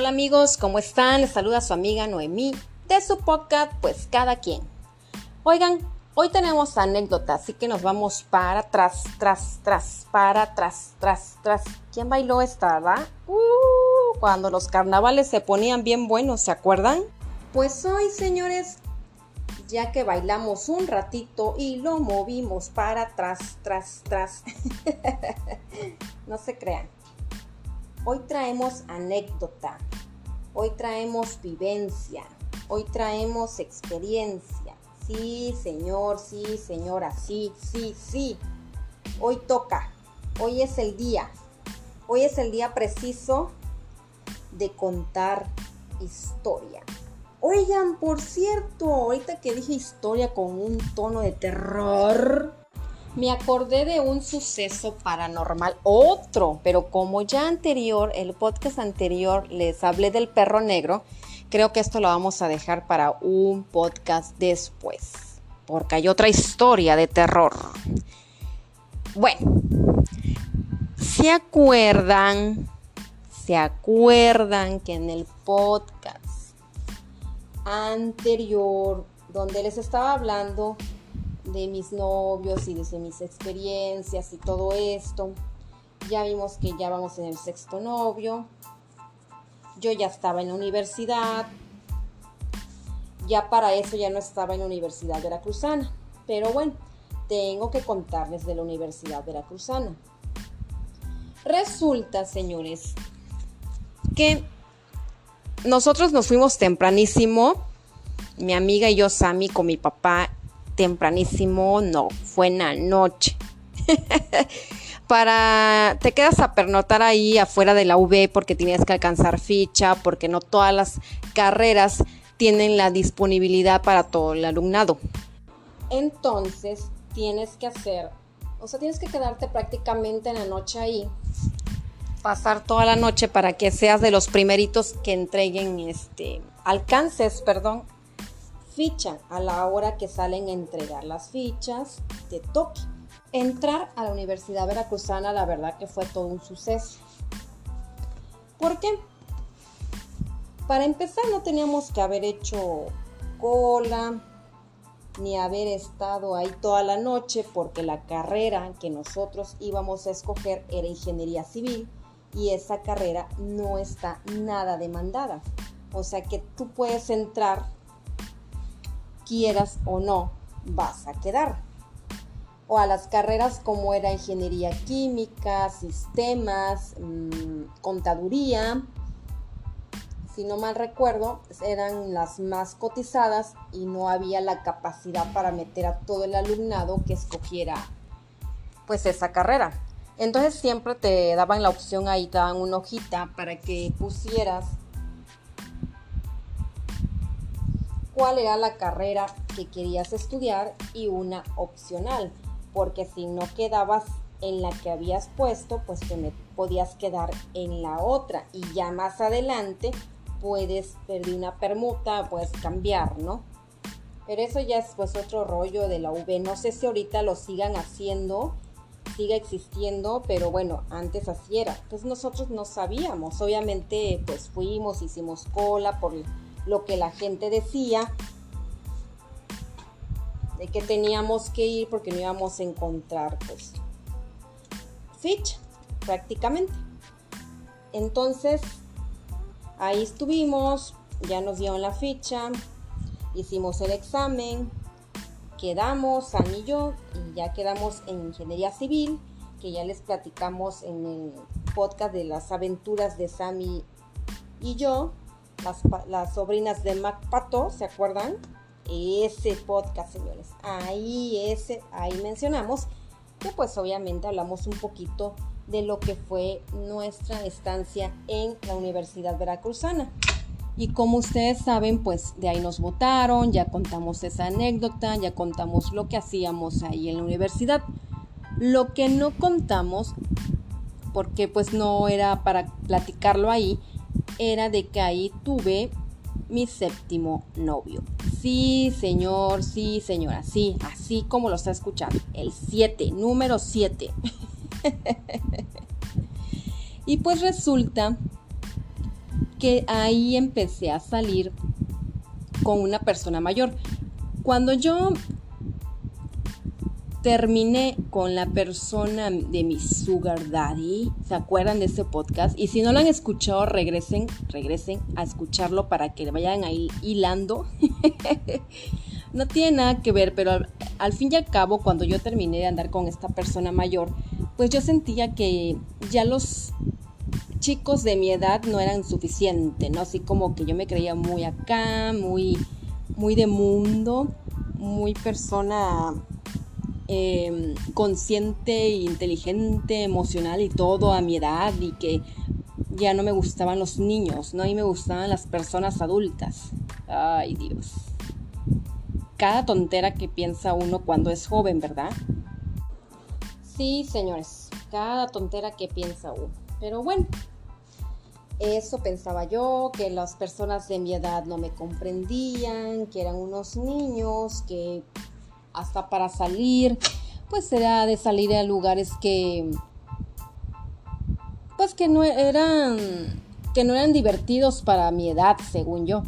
Hola amigos, ¿cómo están? Les saluda su amiga Noemí de su podcast Pues Cada Quien. Oigan, hoy tenemos anécdota, así que nos vamos para atrás, tras, tras, para atrás, tras, tras. ¿Quién bailó esta, verdad? Uh, cuando los carnavales se ponían bien buenos, ¿se acuerdan? Pues hoy, señores, ya que bailamos un ratito y lo movimos para atrás, tras, tras. no se crean. Hoy traemos anécdota, hoy traemos vivencia, hoy traemos experiencia. Sí, señor, sí, señora, sí, sí, sí. Hoy toca, hoy es el día, hoy es el día preciso de contar historia. Oigan, por cierto, ahorita que dije historia con un tono de terror, me acordé de un suceso paranormal, otro, pero como ya anterior, el podcast anterior les hablé del perro negro, creo que esto lo vamos a dejar para un podcast después, porque hay otra historia de terror. Bueno, ¿se acuerdan? ¿Se acuerdan que en el podcast anterior, donde les estaba hablando de mis novios y de mis experiencias y todo esto. Ya vimos que ya vamos en el sexto novio. Yo ya estaba en la universidad. Ya para eso ya no estaba en la Universidad Veracruzana. Pero bueno, tengo que contarles de la Universidad Veracruzana. Resulta, señores, que nosotros nos fuimos tempranísimo, mi amiga y yo, Sammy, con mi papá tempranísimo, no, fue en la noche. Para, te quedas a pernotar ahí afuera de la UV porque tienes que alcanzar ficha, porque no todas las carreras tienen la disponibilidad para todo el alumnado. Entonces, tienes que hacer, o sea, tienes que quedarte prácticamente en la noche ahí, pasar toda la noche para que seas de los primeritos que entreguen este alcances, perdón, ficha a la hora que salen a entregar las fichas de toque. Entrar a la Universidad Veracruzana, la verdad que fue todo un suceso. ¿Por qué? Para empezar, no teníamos que haber hecho cola ni haber estado ahí toda la noche porque la carrera que nosotros íbamos a escoger era ingeniería civil y esa carrera no está nada demandada. O sea que tú puedes entrar quieras o no, vas a quedar. O a las carreras como era ingeniería química, sistemas, mm, contaduría, si no mal recuerdo, eran las más cotizadas y no había la capacidad para meter a todo el alumnado que escogiera pues esa carrera. Entonces siempre te daban la opción ahí, te daban una hojita para que pusieras cuál era la carrera que querías estudiar y una opcional, porque si no quedabas en la que habías puesto, pues te podías quedar en la otra y ya más adelante puedes pedir una permuta, puedes cambiar, ¿no? Pero eso ya es pues otro rollo de la V. No sé si ahorita lo sigan haciendo, siga existiendo, pero bueno, antes así era. Entonces nosotros no sabíamos. Obviamente pues fuimos, hicimos cola por lo que la gente decía, de que teníamos que ir porque no íbamos a encontrar pues ficha prácticamente. Entonces, ahí estuvimos, ya nos dieron la ficha, hicimos el examen, quedamos, Sam y yo, y ya quedamos en ingeniería civil, que ya les platicamos en el podcast de las aventuras de Sammy y yo las, sobrinas de Mac Pato, ¿se acuerdan? Ese podcast, señores. Ahí, ese, ahí mencionamos que pues obviamente hablamos un poquito de lo que fue nuestra estancia en la Universidad Veracruzana. Y como ustedes saben, pues de ahí nos votaron, ya contamos esa anécdota, ya contamos lo que hacíamos ahí en la universidad. Lo que no contamos, porque pues no era para platicarlo ahí, era de que ahí tuve mi séptimo novio. Sí, señor, sí, señora, sí, así como lo está escuchando. El 7, número 7. y pues resulta que ahí empecé a salir con una persona mayor. Cuando yo terminé con la persona de mi sugar daddy. ¿Se acuerdan de ese podcast? Y si no lo han escuchado, regresen, regresen a escucharlo para que vayan ahí hilando. no tiene nada que ver, pero al, fin y al cabo, cuando yo terminé de andar con esta persona mayor, pues yo sentía que ya los chicos de mi edad no eran suficientes, ¿no? Así como que yo me creía muy acá, muy, muy de mundo, muy persona Em, consciente, inteligente, emocional y todo a mi edad y que ya no me gustaban los niños, no y me gustaban las personas adultas. Ay Dios. Cada tontera que piensa uno cuando es joven, ¿verdad? Sí, señores, cada tontera que piensa uno. Pero bueno, eso pensaba yo, que las personas de mi edad no me comprendían, que eran unos niños, que hasta para salir, pues será de salir a lugares que pues que no eran que no eran divertidos para mi edad, según yo.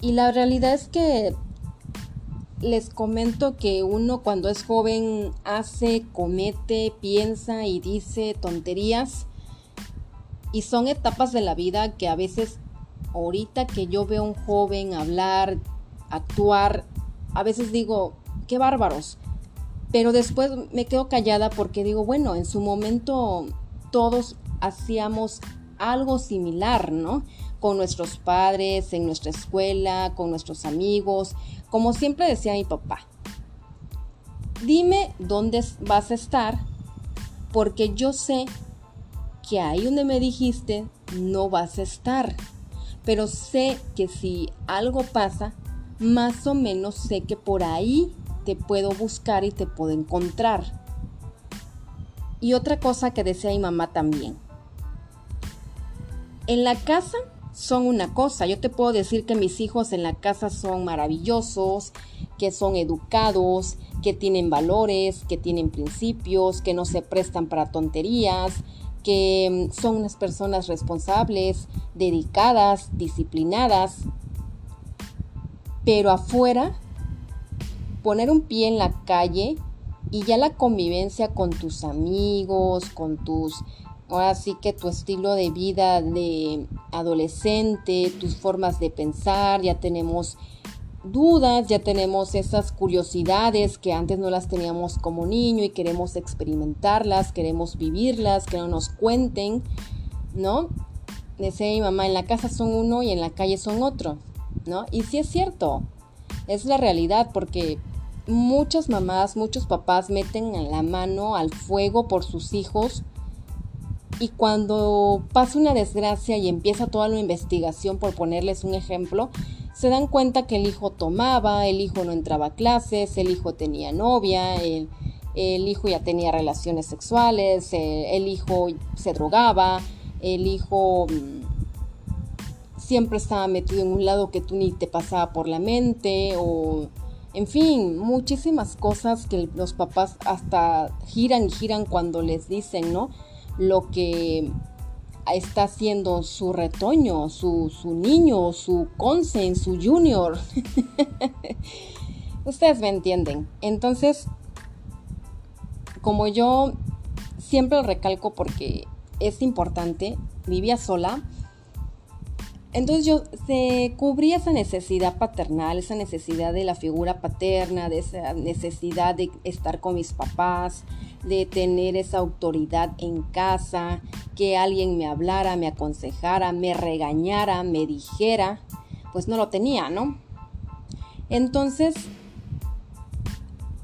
Y la realidad es que les comento que uno cuando es joven hace, comete, piensa y dice tonterías. Y son etapas de la vida que a veces, ahorita que yo veo a un joven hablar, actuar, a veces digo, qué bárbaros. Pero después me quedo callada porque digo, bueno, en su momento todos hacíamos algo similar, ¿no? Con nuestros padres, en nuestra escuela, con nuestros amigos, como siempre decía mi papá. Dime dónde vas a estar, porque yo sé que ahí donde me dijiste no vas a estar. Pero sé que si algo pasa, más o menos sé que por ahí te puedo buscar y te puedo encontrar. Y otra cosa que decía mi mamá también. En la casa son una cosa. Yo te puedo decir que mis hijos en la casa son maravillosos, que son educados, que tienen valores, que tienen principios, que no se prestan para tonterías, que mm, son unas personas responsables, dedicadas, disciplinadas, pero afuera, poner un pie en la calle y ya la convivencia con tus amigos, con tus, ahora sí que tu estilo de vida de adolescente, tus formas de pensar, ya tenemos dudas, ya tenemos esas curiosidades que antes no las teníamos como niño y queremos experimentarlas, queremos vivirlas, que no nos cuenten, ¿no? Decía mi mamá, en la casa son uno y en la calle son otro. ¿No? Y sí es cierto, es la realidad porque muchas mamás, muchos papás meten la mano al fuego por sus hijos y cuando pasa una desgracia y empieza toda la investigación, por ponerles un ejemplo, se dan cuenta que el hijo tomaba, el hijo no entraba a clases, el hijo tenía novia, el, hijo ya tenía relaciones sexuales, el hijo se drogaba, el hijo mm, siempre estaba metido en un lado que tú ni te pasaba por la mente o en fin, muchísimas cosas que los papás hasta giran y giran cuando les dicen, ¿no? Lo que está haciendo su retoño, su, su niño, su consen, su junior. Ustedes me entienden. Entonces, como yo siempre recalco porque es importante, vivía sola, entonces yo se cubría esa necesidad paternal, esa necesidad de la figura paterna, de esa necesidad de estar con mis papás, de tener esa autoridad en casa, que alguien me hablara, me aconsejara, me regañara, me dijera, pues no lo tenía, ¿no? Entonces,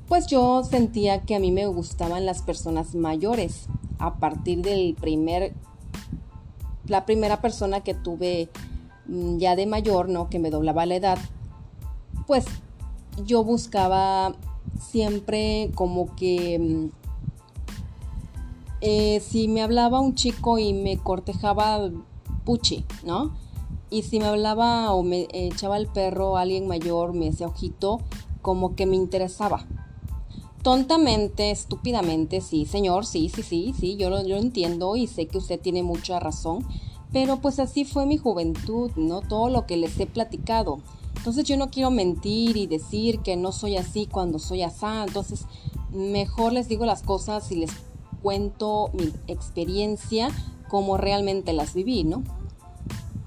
pues yo sentía que a mí me gustaban las personas mayores. A partir del primer, la primera persona que tuve ya de mayor, ¿no? Que me doblaba la edad, pues yo buscaba siempre como que mm, eh, si me hablaba un chico y me cortejaba puchi, ¿no? Y si me hablaba o me echaba el perro alguien mayor, me hacía ojito, como que me interesaba. tontamente, estúpidamente, sí, señor, sí, sí, sí, sí, yo lo, yo lo entiendo y sé que usted tiene mucha razón, pero pues así fue mi juventud, ¿no? Todo lo que les he platicado. Entonces yo no quiero mentir y decir que no soy así cuando soy así. Entonces mejor les digo las cosas y les cuento mi experiencia como realmente las viví, ¿no?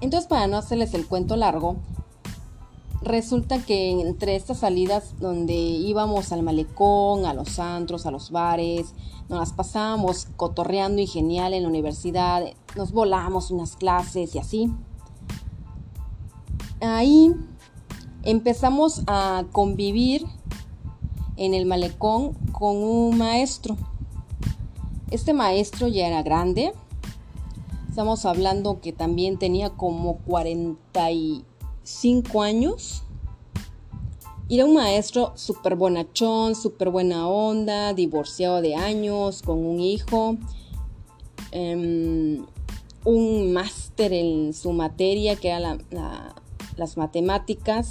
Entonces para no hacerles el cuento largo, resulta que entre estas salidas donde íbamos al malecón, a los antros, a los bares, nos las pasábamos cotorreando y genial en la universidad, nos volamos unas clases y así. Ahí empezamos a convivir en el malecón con un maestro. Este maestro ya era grande. Estamos hablando que también tenía como 40 y cinco años. Era un maestro súper bonachón, súper buena onda, divorciado de años, con un hijo, em, un máster en su materia que era las matemáticas.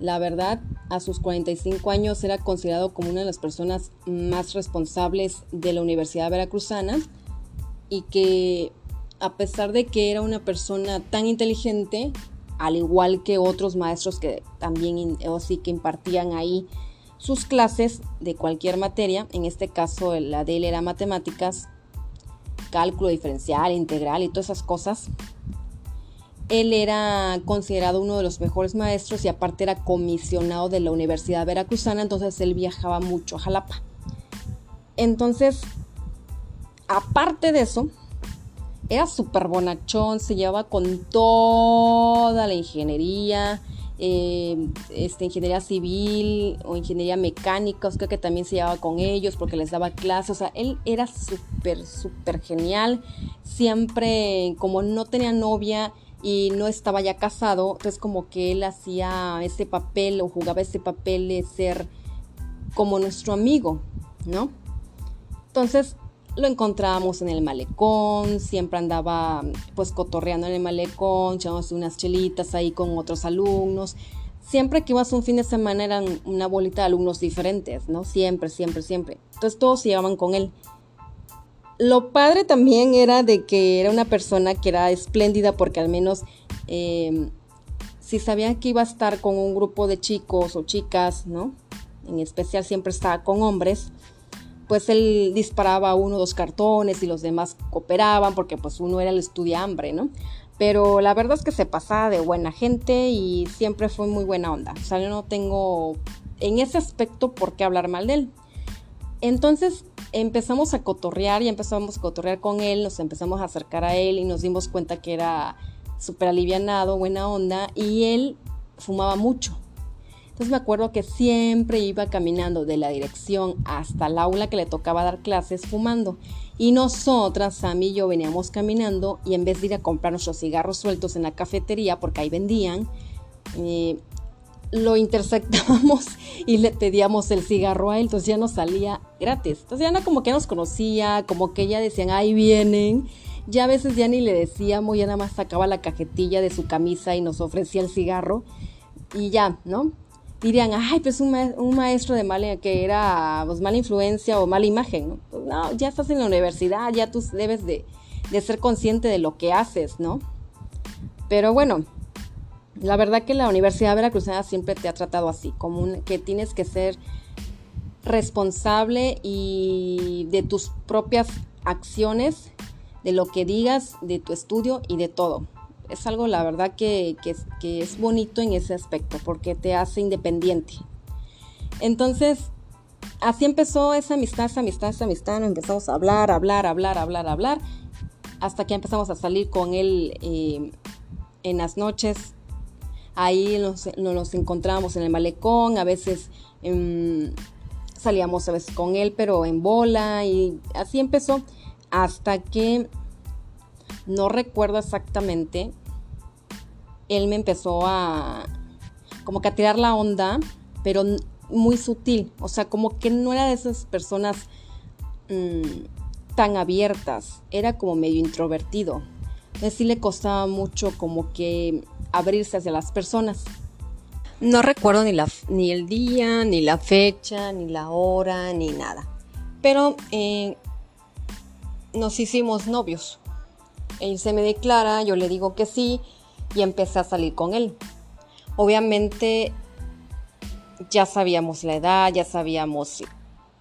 La verdad, a sus 45 años era considerado como una de las personas más responsables de la Universidad Veracruzana y que a pesar de que era una persona tan inteligente, al igual que otros maestros que también o sí que impartían ahí sus clases de cualquier materia, en este caso la de él era matemáticas, cálculo diferencial, integral y todas esas cosas. Él era considerado uno de los mejores maestros y aparte era comisionado de la Universidad Veracruzana, entonces él viajaba mucho a Jalapa. Entonces, aparte de eso, era súper bonachón, se llevaba con toda la ingeniería, eh, este, ingeniería civil o ingeniería mecánica, creo que también se llevaba con ellos porque les daba clases, o sea, él era súper, súper genial, siempre como no tenía novia y no estaba ya casado, entonces como que él hacía ese papel o jugaba ese papel de ser como nuestro amigo, ¿no? Entonces, lo encontrábamos en el malecón, siempre andaba pues cotorreando en el malecón, echándose unas chelitas ahí con otros alumnos. Siempre que ibas un fin de semana eran una bolita de alumnos diferentes, ¿no? Siempre, siempre, siempre. Entonces todos se llevaban con él. Lo padre también era de que era una persona que era espléndida porque al menos em, si sabía que iba a estar con un grupo de chicos o chicas, ¿no? En especial siempre estaba con hombres pues él disparaba uno o dos cartones y los demás cooperaban porque pues uno era el estudiambre, ¿no? Pero la verdad es que se pasaba de buena gente y siempre fue muy buena onda. O sea, yo no tengo en ese aspecto por qué hablar mal de él. Entonces empezamos a cotorrear y empezamos a cotorrear con él, nos empezamos a acercar a él y nos dimos cuenta que era súper alivianado, buena onda y él fumaba mucho. Entonces me acuerdo que siempre iba caminando de la dirección hasta el aula que le tocaba dar clases fumando. Y nosotras, Sammy y yo, veníamos caminando y en vez de ir a comprar nuestros cigarros sueltos en la cafetería, porque ahí vendían, eh, lo interceptábamos y le pedíamos el cigarro a él, entonces ya nos salía gratis. Entonces ya no como que nos conocía, como que ya decían, ahí vienen. Ya a veces ya ni le decíamos, ya nada más sacaba la cajetilla de su camisa y nos ofrecía el cigarro y ya, ¿no? Dirían, ay, pues un, maestro de mala, que era pues, mala influencia o mala imagen, ¿no? Pues, no, ya estás en la universidad, ya tú debes de, ser consciente de lo que haces, ¿no? Pero bueno, la verdad que la Universidad Veracruzana siempre te ha tratado así, como que tienes que ser responsable y de tus propias acciones, de lo que digas, de tu estudio y de todo es algo, la verdad, que, es, bonito en ese aspecto, porque te hace independiente. Entonces, así empezó esa amistad, esa amistad, esa amistad. Empezamos a hablar, hablar, hablar, hablar, hablar. Hasta que empezamos a salir con él eh, en las noches. Ahí nos, nos, encontrábamos en el malecón. A veces em, salíamos a veces con él, pero en bola. Y así empezó. Hasta que no recuerdo exactamente, él me empezó a como que a tirar la onda, pero muy sutil, o sea, como que no era de esas personas mm, tan abiertas, era como medio introvertido. Entonces sí le costaba mucho como que abrirse hacia las personas. No recuerdo ni, la, ni el día, ni la fecha, ni la hora, ni nada. Pero eh, nos hicimos novios. Él se me declara, yo le digo que sí y empecé a salir con él. Obviamente ya sabíamos la edad, ya sabíamos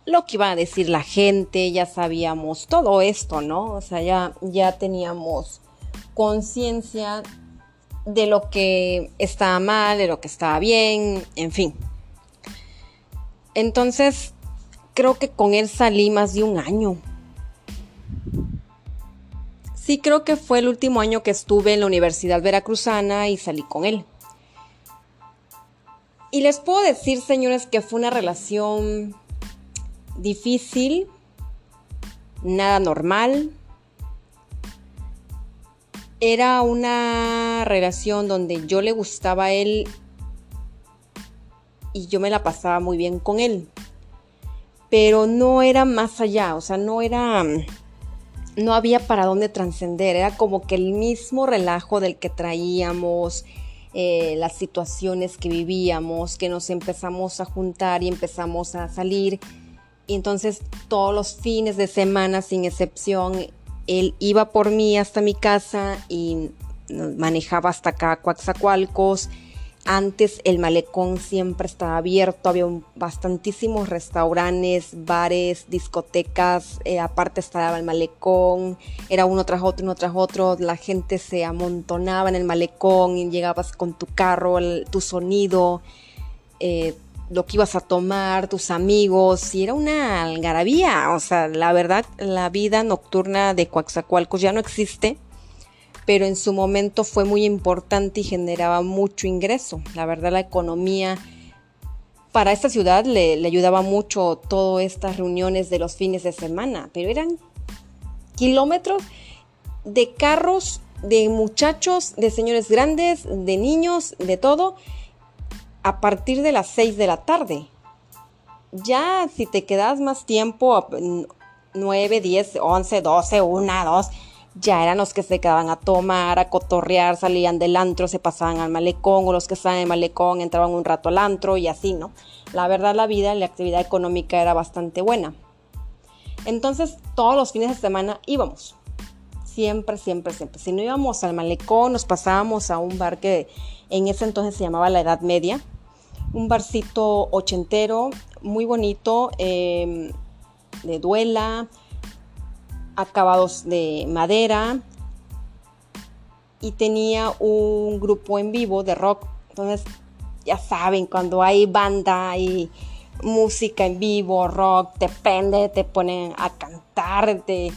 lo que iba a decir la gente, ya sabíamos todo esto, ¿no? O sea, ya, ya teníamos conciencia de lo que estaba mal, de lo que estaba bien, en fin. Entonces, creo que con él salí más de un año. Sí, creo que fue el último año que estuve en la Universidad Veracruzana y salí con él. Y les puedo decir, señores, que fue una relación difícil, nada normal. Era una relación donde yo le gustaba a él y yo me la pasaba muy bien con él. Pero no era más allá, o sea, no era no había para dónde trascender, era como que el mismo relajo del que traíamos, eh, las situaciones que vivíamos, que nos empezamos a juntar y empezamos a salir. Y entonces todos los fines de semana, sin excepción, él iba por mí hasta mi casa y manejaba hasta acá Coaxacualcos antes el malecón siempre estaba abierto, había bastantísimos restaurantes, bares, discotecas, eh, aparte estaba el malecón, era uno tras otro, uno tras otro, la gente se amontonaba en el malecón y llegabas con tu carro, tu sonido, eh, lo que ibas a tomar, tus amigos, y era una algarabía, o sea, la verdad, la vida nocturna de Coaxacualcos ya no existe pero en su momento fue muy importante y generaba mucho ingreso. La verdad la economía para esta ciudad le, ayudaba mucho todas estas reuniones de los fines de semana, pero eran kilómetros de carros, de muchachos, de señores grandes, de niños, de todo, a partir de las 6 de la tarde. Ya si te quedas más tiempo, 9, 10, 11, 12, 1, 2, ya eran los que se quedaban a tomar, a cotorrear, salían del antro, se pasaban al malecón, o los que estaban en el malecón entraban un rato al antro y así, ¿no? La verdad, la vida, la actividad económica era bastante buena. Entonces, todos los fines de semana íbamos. Siempre, siempre, siempre. Si no íbamos al malecón, nos pasábamos a un bar que en ese entonces se llamaba La Edad Media. Un barcito ochentero, muy bonito, eh, de duela, acabados de madera y tenía un grupo en vivo de rock. Entonces, ya saben, cuando hay banda y música en vivo, rock, te prende, te ponen a cantar, te,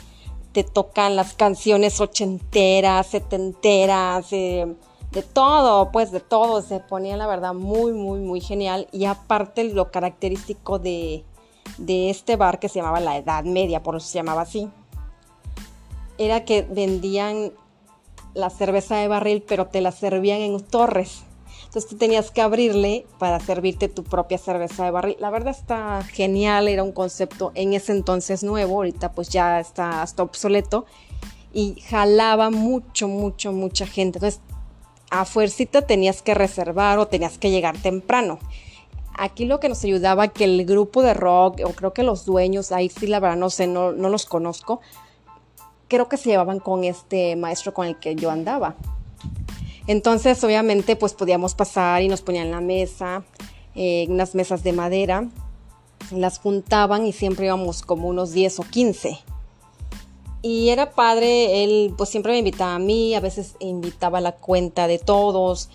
te tocan las canciones ochenteras, setenteras, eh, de todo, pues de todo. Se ponía la verdad muy, muy, muy genial. Y aparte lo característico de, de este bar que se llamaba La Edad Media, por eso se llamaba así era que vendían la cerveza de barril, pero te la servían en torres. Entonces tú tenías que abrirle para servirte tu propia cerveza de barril. La verdad está genial, era un concepto en ese entonces nuevo, ahorita pues ya está hasta obsoleto y jalaba mucho, mucho, mucha gente. Entonces a fuercita tenías que reservar o tenías que llegar temprano. Aquí lo que nos ayudaba que el grupo de rock, o creo que los dueños, ahí sí la verdad no sé, no, no los conozco, creo que se llevaban con este maestro con el que yo andaba. Entonces, obviamente, pues podíamos pasar y nos ponían la mesa, eh, unas mesas de madera, las juntaban y siempre íbamos como unos 10 o 15. Y era padre, él pues siempre me invitaba a mí, a veces invitaba a la cuenta de todos,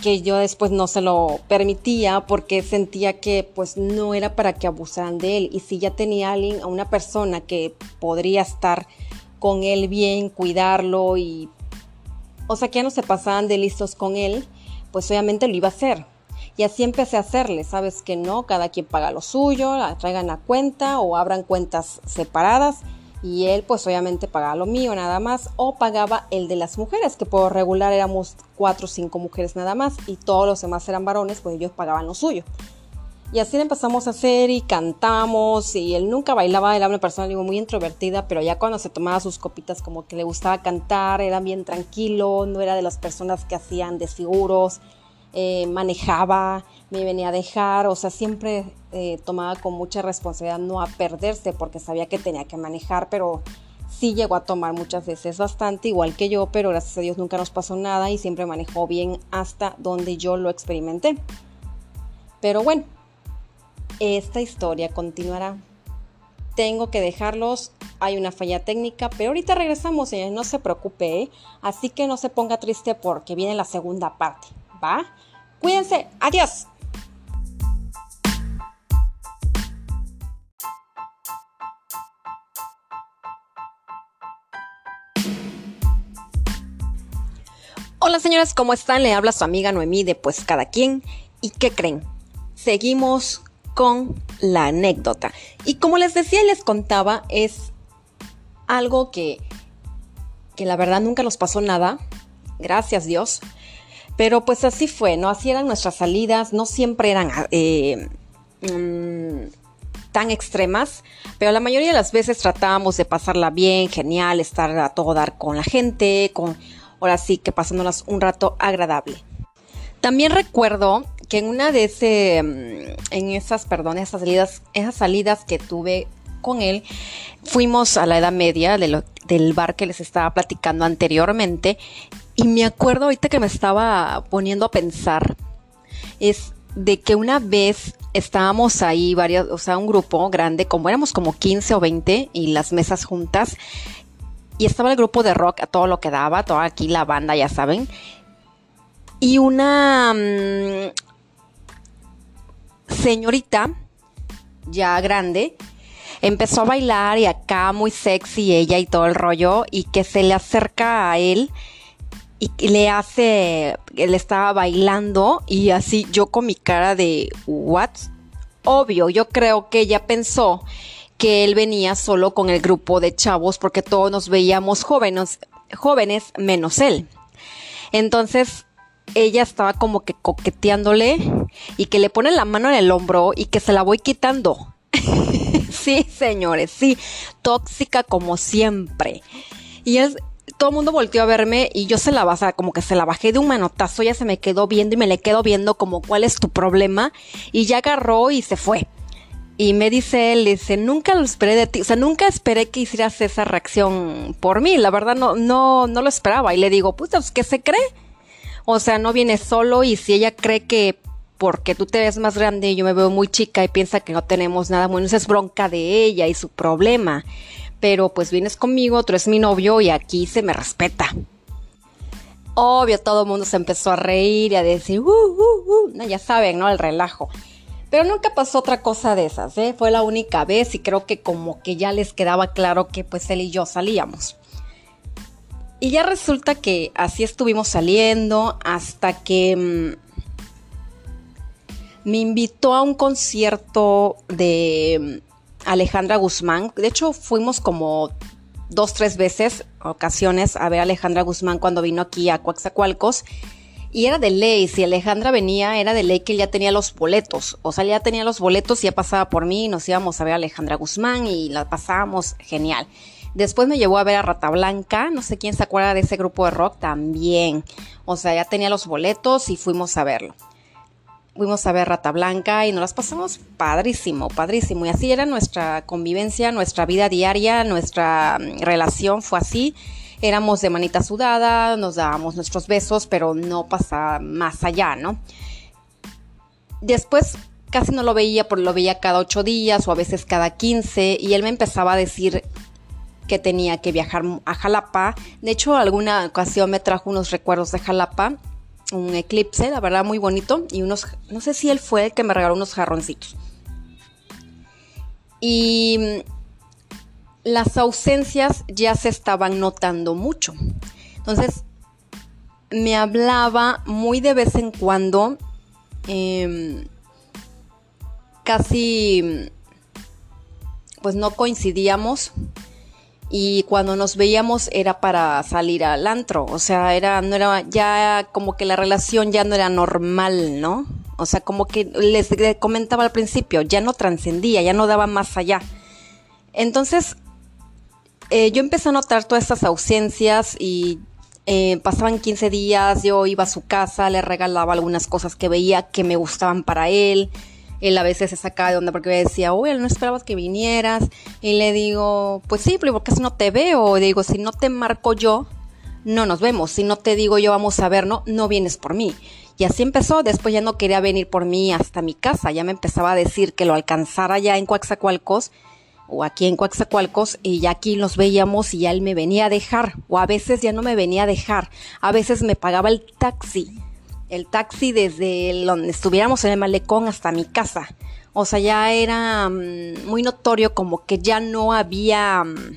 que yo después no se lo permitía porque sentía que pues no era para que abusaran de él. Y si ya tenía a alguien, a una persona que podría estar con él bien, cuidarlo y... O sea, que ya no se pasaban de listos con él, pues obviamente lo iba a hacer. Y así empecé a hacerle, sabes que no, cada quien paga lo suyo, la traigan a cuenta o abran cuentas separadas y él pues obviamente pagaba lo mío nada más o pagaba el de las mujeres, que por regular éramos cuatro o cinco mujeres nada más y todos los demás eran varones, pues ellos pagaban lo suyo. Y así empezamos a hacer y cantamos y él nunca bailaba, era una persona digo, muy introvertida, pero ya cuando se tomaba sus copitas como que le gustaba cantar, era bien tranquilo, no era de las personas que hacían desfiguros, eh, manejaba, me venía a dejar, o sea, siempre eh, tomaba con mucha responsabilidad no a perderse porque sabía que tenía que manejar, pero sí llegó a tomar muchas veces bastante, igual que yo, pero gracias a Dios nunca nos pasó nada y siempre manejó bien hasta donde yo lo experimenté. Pero bueno, esta historia continuará. Tengo que dejarlos, hay una falla técnica, pero ahorita regresamos, no se preocupe, ¿eh? así que no se ponga triste porque viene la segunda parte, ¿va? Cuídense, adiós. Hola señoras, ¿cómo están? Le habla su amiga Noemí de Pues Cada Quien. ¿Y qué creen? Seguimos con la anécdota. Y como les decía y les contaba, es algo que, que la verdad nunca nos pasó nada. Gracias Dios. Pero pues así fue, ¿no? Así eran nuestras salidas. No siempre eran eh, mm, tan extremas. Pero la mayoría de las veces tratábamos de pasarla bien, genial, estar a todo dar con la gente, con ahora sí que pasándonos un rato agradable. También recuerdo que en una de ese, mm, en esas, perdón, esas salidas, esas salidas que tuve con él, fuimos a la Edad Media del bar que les estaba platicando anteriormente y me acuerdo ahorita que me estaba poniendo a pensar es de que una vez estábamos ahí varios, o sea, un grupo grande, como éramos como 15 o 20 y las mesas juntas y estaba el grupo de rock a todo lo que daba, toda aquí la banda, ya saben. Y una mm, señorita, ya grande, empezó a bailar y acá muy sexy ella y todo el rollo, y que se le acerca a él y le hace, él estaba bailando y así yo con mi cara de, ¿what? Obvio, yo creo que ella pensó que él venía solo con el grupo de chavos porque todos nos veíamos jóvenes, jóvenes menos él. Entonces ella estaba como que coqueteándole y que le pone la mano en el hombro y que se la voy quitando. sí, señores, sí, tóxica como siempre. Y es, todo el mundo volteó a verme y yo se la bajé, como que se la bajé de un manotazo, ella se me quedó viendo y me le quedo viendo como cuál es tu problema y ya agarró y se fue. Y me dice él, dice, nunca lo esperé de ti, o sea, nunca esperé que hicieras esa reacción por mí, la verdad no, no, no lo esperaba. Y le digo, pues, ¿qué se cree? O sea, no viene solo y si ella cree que porque tú te ves más grande y yo me veo muy chica y piensa que no tenemos nada bueno, esa es bronca de ella y su problema. Pero pues vienes conmigo, tú eres mi novio y aquí se me respeta. Obvio, todo el mundo se empezó a reír y a decir, uh, uh, uh, ya saben, ¿no? El relajo. Pero nunca pasó otra cosa de esas, ¿eh? Fue la única vez y creo que como que ya les quedaba claro que pues él y yo salíamos. Y ya resulta que así estuvimos saliendo hasta que mm, me invitó a un concierto de mm, Alejandra Guzmán. De hecho, fuimos como dos, tres veces, ocasiones, a ver a Alejandra Guzmán cuando vino aquí a Coaxacualcos. Y era de ley, si Alejandra venía, era de ley que ya tenía los boletos. O sea, ya tenía los boletos ya pasaba por mí y nos íbamos a ver a Alejandra Guzmán y la pasábamos genial. Después me llevó a ver a Rata Blanca, no sé quién se acuerda de ese grupo de rock también. O sea, ya tenía los boletos y fuimos a verlo. Fuimos a ver Rata Blanca y nos las pasamos padrísimo, padrísimo. Y así era nuestra convivencia, nuestra vida diaria, nuestra mm, relación fue así éramos de manita sudada, nos dábamos nuestros besos, pero no pasaba más allá, ¿no? Después casi no lo veía, porque lo veía cada ocho días o a veces cada quince, y él me empezaba a decir que tenía que viajar a Jalapa. De hecho, alguna ocasión me trajo unos recuerdos de Jalapa, un eclipse, la verdad muy bonito, y unos, no sé si él fue el que me regaló unos jarroncitos. Y las ausencias ya se estaban notando mucho. Entonces, me hablaba muy de vez en cuando, em, casi, pues no coincidíamos y cuando nos veíamos era para salir al antro, o sea, era, no era, ya como que la relación ya no era normal, ¿no? O sea, como que les comentaba al principio, ya no trascendía, ya no daba más allá. Entonces, eh, yo empecé a notar todas estas ausencias y eh, pasaban 15 días, yo iba a su casa, le regalaba algunas cosas que veía que me gustaban para él. Él a veces se sacaba de onda porque me decía, uy, no esperabas que vinieras. Y le digo, pues sí, pero ¿por qué no te veo? Digo, si no te marco yo, no nos vemos. Si no te digo yo vamos a ver, no, no vienes por mí. Y así empezó, después ya no quería venir por mí hasta mi casa, ya me empezaba a decir que lo alcanzara ya en Coaxacualcos o aquí en Coaxacualcos y ya aquí los veíamos y ya él me venía a dejar o a veces ya no me venía a dejar, a veces me pagaba el taxi, el taxi desde donde estuviéramos en el malecón hasta mi casa. O sea, ya era mm, muy notorio como que ya no había mm,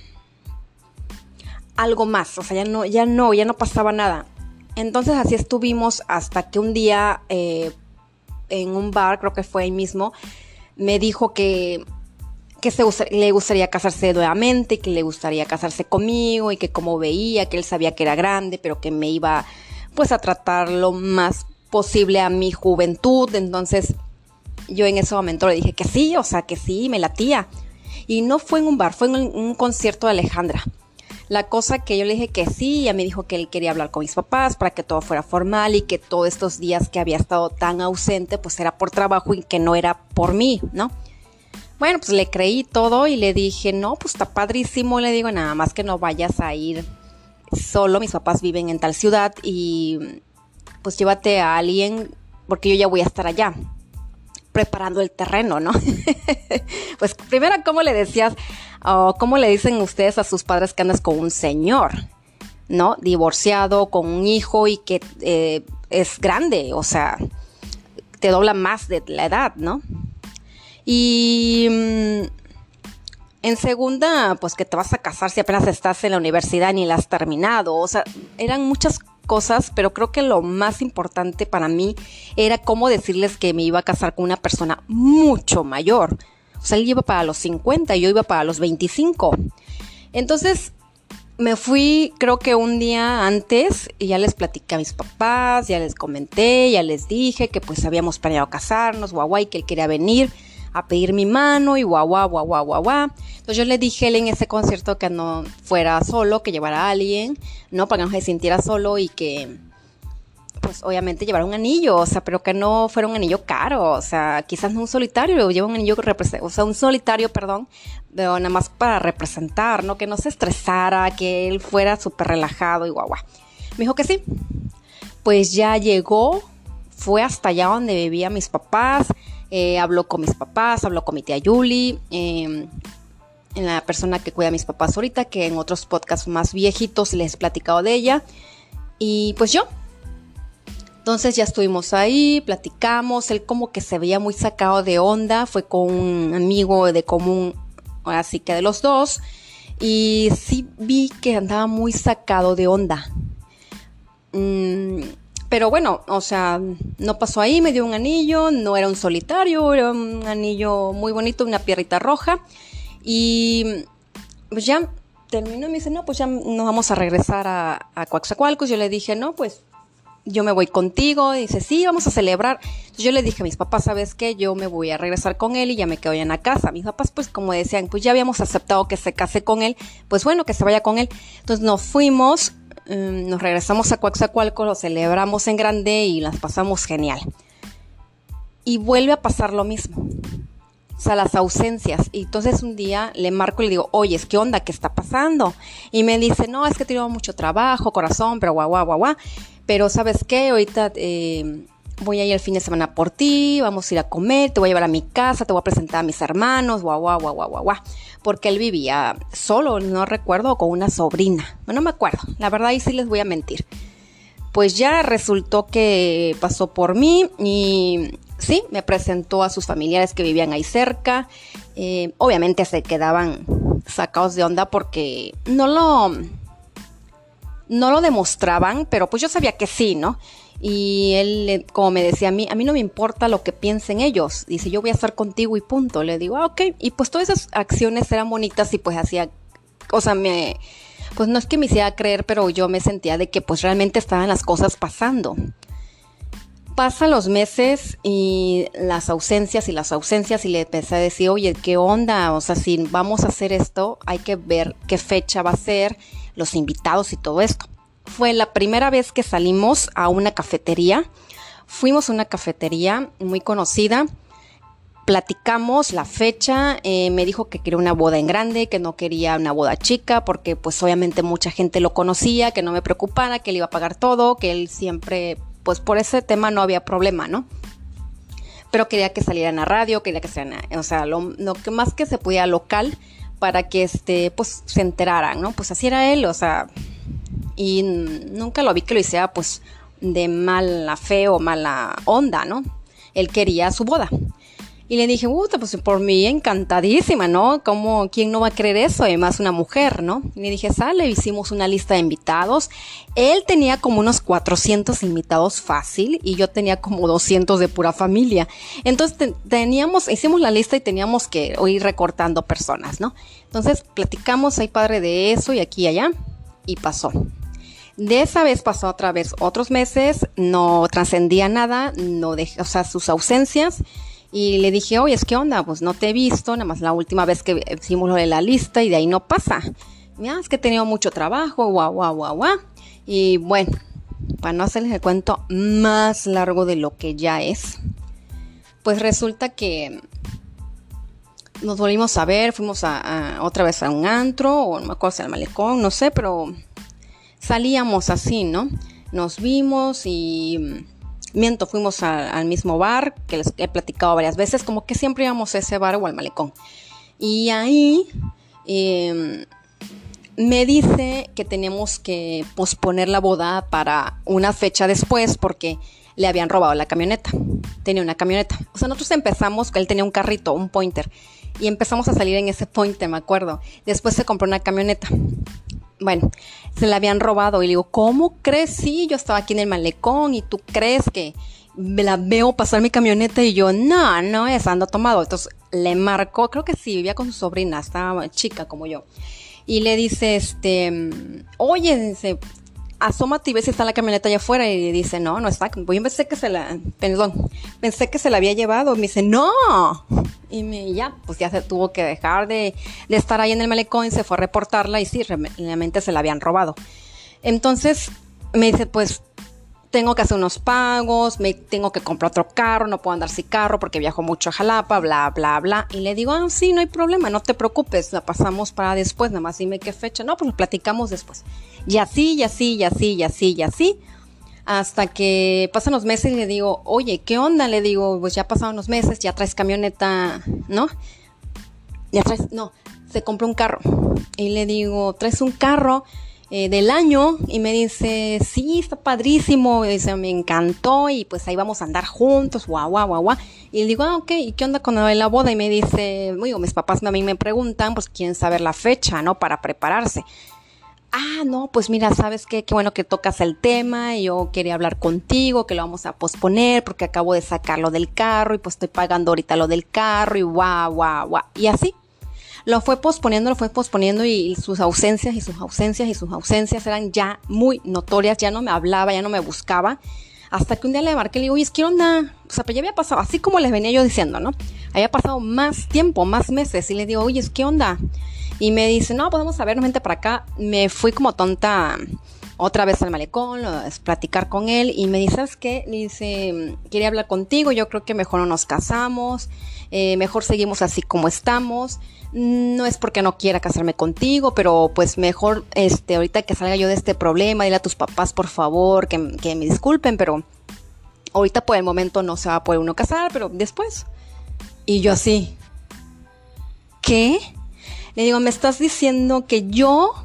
algo más, o sea, ya no, ya no, ya no pasaba nada. Entonces así estuvimos hasta que un día eh, en un bar, creo que fue ahí mismo, me dijo que, que se, le gustaría casarse nuevamente, que le gustaría casarse conmigo y que como veía, que él sabía que era grande, pero que me iba pues a tratar lo más posible a mi juventud. Entonces yo en ese momento le dije que sí, o sea, que sí, me latía. Y no fue en un bar, fue en un concierto de Alejandra. La cosa que yo le dije que sí, ella me dijo que él quería hablar con mis papás para que todo fuera formal y que todos estos días que había estado tan ausente, pues era por trabajo y que no era por mí, ¿no? Bueno, pues le creí todo y le dije, no, pues está padrísimo, le digo, nada más que no vayas a ir solo, mis papás viven en tal ciudad y pues llévate a alguien porque yo ya voy a estar allá preparando el terreno, ¿no? pues primero, ¿cómo le decías o cómo le dicen ustedes a sus padres que andas con un señor, ¿no? Divorciado, con un hijo y que eh, es grande, o sea, te dobla más de la edad, ¿no? Y mm, en segunda, pues que te vas a casar si apenas estás en la universidad ni la has terminado, o sea, eran muchas cosas, pero creo que lo más importante para mí era cómo decirles que me iba a casar con una persona mucho mayor. O sea, él iba para los 50 y yo iba para los 25. Entonces, me fui creo que un día antes y ya les platicé a mis papás, ya les comenté, ya les dije que pues habíamos planeado casarnos, guau, y que él quería venir a pedir mi mano y guau, guau, guau, guau, guau. Entonces yo le dije él en ese concierto que no fuera solo, que llevara a alguien, ¿no? Para que no se sintiera solo y que, pues obviamente llevara un anillo, o sea, pero que no fuera un anillo caro, o sea, quizás no un solitario, lleva un anillo que o sea, un solitario, perdón, pero nada más para representar, ¿no? Que no se estresara, que él fuera súper relajado y guau, guau. Me dijo que sí. Pues ya llegó, fue hasta allá donde vivían mis papás, eh, habló con mis papás, habló con mi tía Yuli, eh, la persona que cuida a mis papás ahorita, que en otros podcasts más viejitos les he platicado de ella. Y pues yo. Entonces ya estuvimos ahí, platicamos, él como que se veía muy sacado de onda, fue con un amigo de común, así que de los dos, y sí vi que andaba muy sacado de onda. Mm, pero bueno, o sea, no pasó ahí, me dio un anillo, no era un solitario, era un anillo muy bonito, una pierrita roja. Y pues ya terminó me dice, no, pues ya nos vamos a regresar a, a Coaxacualcos. Yo le dije, no, pues yo me voy contigo. Y dice, sí, vamos a celebrar. Yo le dije a mis papás, ¿sabes qué? Yo me voy a regresar con él y ya me quedo en la casa. Mis papás, pues como decían, pues ya habíamos aceptado que se case con él, pues bueno, que se vaya con él. Entonces nos fuimos Em, nos regresamos a Coaxacualco, lo celebramos en grande y las pasamos genial. Y vuelve a pasar lo mismo. O sea, las ausencias. Y entonces un día le marco y le digo, oye, ¿qué onda? ¿Qué está pasando? Y me dice, no, es que he tenido mucho trabajo, corazón, pero guau, guau, guau, guau. Pero ¿sabes qué? Ahorita eh, voy a ir el fin de semana por ti, vamos a ir a comer, te voy a llevar a mi casa, te voy a presentar a mis hermanos, guau, guau, guau, guau, guau. Porque él vivía solo, no recuerdo, con una sobrina. No me acuerdo, la verdad ahí sí les voy a mentir. Pues ya resultó que pasó por mí y sí, me presentó a sus familiares que vivían ahí cerca. Eh, obviamente se quedaban sacados de onda porque no lo, no lo demostraban, pero pues yo sabía que sí, ¿no? Y él, como me decía a mí, a mí no me importa lo que piensen ellos. Dice, yo voy a estar contigo y punto. Le digo, ah, ok. Y pues todas esas acciones eran bonitas y pues hacía, o sea, me, pues no es que me hiciera creer, pero yo me sentía de que pues realmente estaban las cosas pasando. Pasan los meses y las ausencias y las ausencias y le empecé a decir, oye, ¿qué onda? O sea, si vamos a hacer esto, hay que ver qué fecha va a ser, los invitados y todo esto. Fue la primera vez que salimos a una cafetería. Fuimos a una cafetería muy conocida. Platicamos la fecha, eh, me dijo que quería una boda en grande, que no quería una boda chica, porque pues obviamente mucha gente lo conocía, que no me preocupara, que él iba a pagar todo, que él siempre, pues por ese tema no había problema, ¿no? Pero quería que saliera en la radio, quería que sea, o sea, lo, lo que más que se pudiera local para que este, pues se enteraran, ¿no? Pues así era él, o sea, y nunca lo vi que lo hiciera pues de mala fe o mala onda, ¿no? Él quería su boda. Y le dije, puta, pues por mí encantadísima, ¿no? ¿Cómo, quién no va a creer eso? Además, una mujer, ¿no? Y le dije, sale, hicimos una lista de invitados. Él tenía como unos 400 invitados fácil y yo tenía como 200 de pura familia. Entonces teníamos, hicimos la lista y teníamos que ir recortando personas, ¿no? Entonces platicamos ahí padre de eso y aquí y allá y pasó. De esa vez pasó otra vez otros meses, no trascendía nada, no dejé, o sea, sus ausencias. Y le dije, oye, es que onda, pues no te he visto, nada más la última vez que hicimos lo de la lista y de ahí no pasa. Mira, es que he tenido mucho trabajo, guau, guau, guau, guau. Y bueno, para no hacerles el cuento más largo de lo que ya es, pues resulta que nos volvimos a ver, fuimos a, otra vez a un antro, o no me acuerdo si al malecón, no sé, pero salíamos así, ¿no? Nos vimos y miento, fuimos al mismo bar que les he platicado varias veces, como que siempre íbamos a ese bar o al malecón. Y ahí em, me dice que teníamos que posponer la boda para una fecha después porque le habían robado la camioneta. Tenía una camioneta. O sea, nosotros empezamos, él tenía un carrito, un pointer, y empezamos a salir en ese pointer, me acuerdo. Después se compró una camioneta. Bueno, se la habían robado y le digo, ¿cómo crees? Sí, yo estaba aquí en el malecón y tú crees que me la veo pasar mi camioneta y yo, no, no es, ando tomado. Entonces le marcó, creo que sí, vivía con su sobrina, estaba chica como yo. Y le dice, este, oye, dice, asómate y ves si está la camioneta allá afuera y dice, no, no está. Yo pensé que se la, perdón, pensé que se la había llevado. Me dice, no. Y me, ya, pues ya se tuvo que dejar de, de estar ahí en el malecón, se fue a reportarla y sí, realmente se la habían robado. Entonces me dice, pues tengo que hacer unos pagos, me tengo que comprar otro carro, no puedo andar sin carro porque viajo mucho a Jalapa, bla, bla, bla. Y le digo, ah, sí, no hay problema, no te preocupes, la pasamos para después, nada más dime qué fecha. No, pues lo platicamos después. Y así, y así, y así, y así, y así. Hasta que pasan los meses y le digo, oye, ¿qué onda? Le digo, pues ya pasaron los meses, ya traes camioneta, ¿no? Ya traes, no, se compró un carro. Y le digo, traes un carro eh, del año y me dice, sí, está padrísimo, y dice, me encantó y pues ahí vamos a andar juntos, guau, guau, guau, guau. Y le digo, ah, ok, ¿y qué onda con la boda? Y me dice, digo, mis papás a mí me preguntan, pues quieren saber la fecha, ¿no? Para prepararse. Ah, no, pues mira, sabes qué, qué bueno que tocas el tema, y yo quería hablar contigo, que lo vamos a posponer porque acabo de sacarlo del carro y pues estoy pagando ahorita lo del carro y guau, guau, guau. Y así, lo fue posponiendo, lo fue posponiendo y, sus ausencias y sus ausencias y sus ausencias eran ya muy notorias, ya no me hablaba, ya no me buscaba. Hasta que un día le marqué y le digo, oye, ¿qué onda? O sea, pues ya había pasado, así como les venía yo diciendo, ¿no? Había pasado más tiempo, más meses. Y le digo, oye, ¿qué onda? Y me dice, no, podemos saber, no vente para acá. Me fui como tonta otra vez al malecón, platicar con él y me dice, ¿sabes qué? dice, quería hablar contigo, yo creo que mejor no nos casamos, eh, mejor seguimos así como estamos. No es porque no quiera casarme contigo, pero pues mejor este, ahorita que salga yo de este problema, dile a tus papás por favor que, que me disculpen, pero ahorita por el momento no se va a poder uno casar, pero después. Y yo así, ¿qué? Le digo, me estás diciendo que yo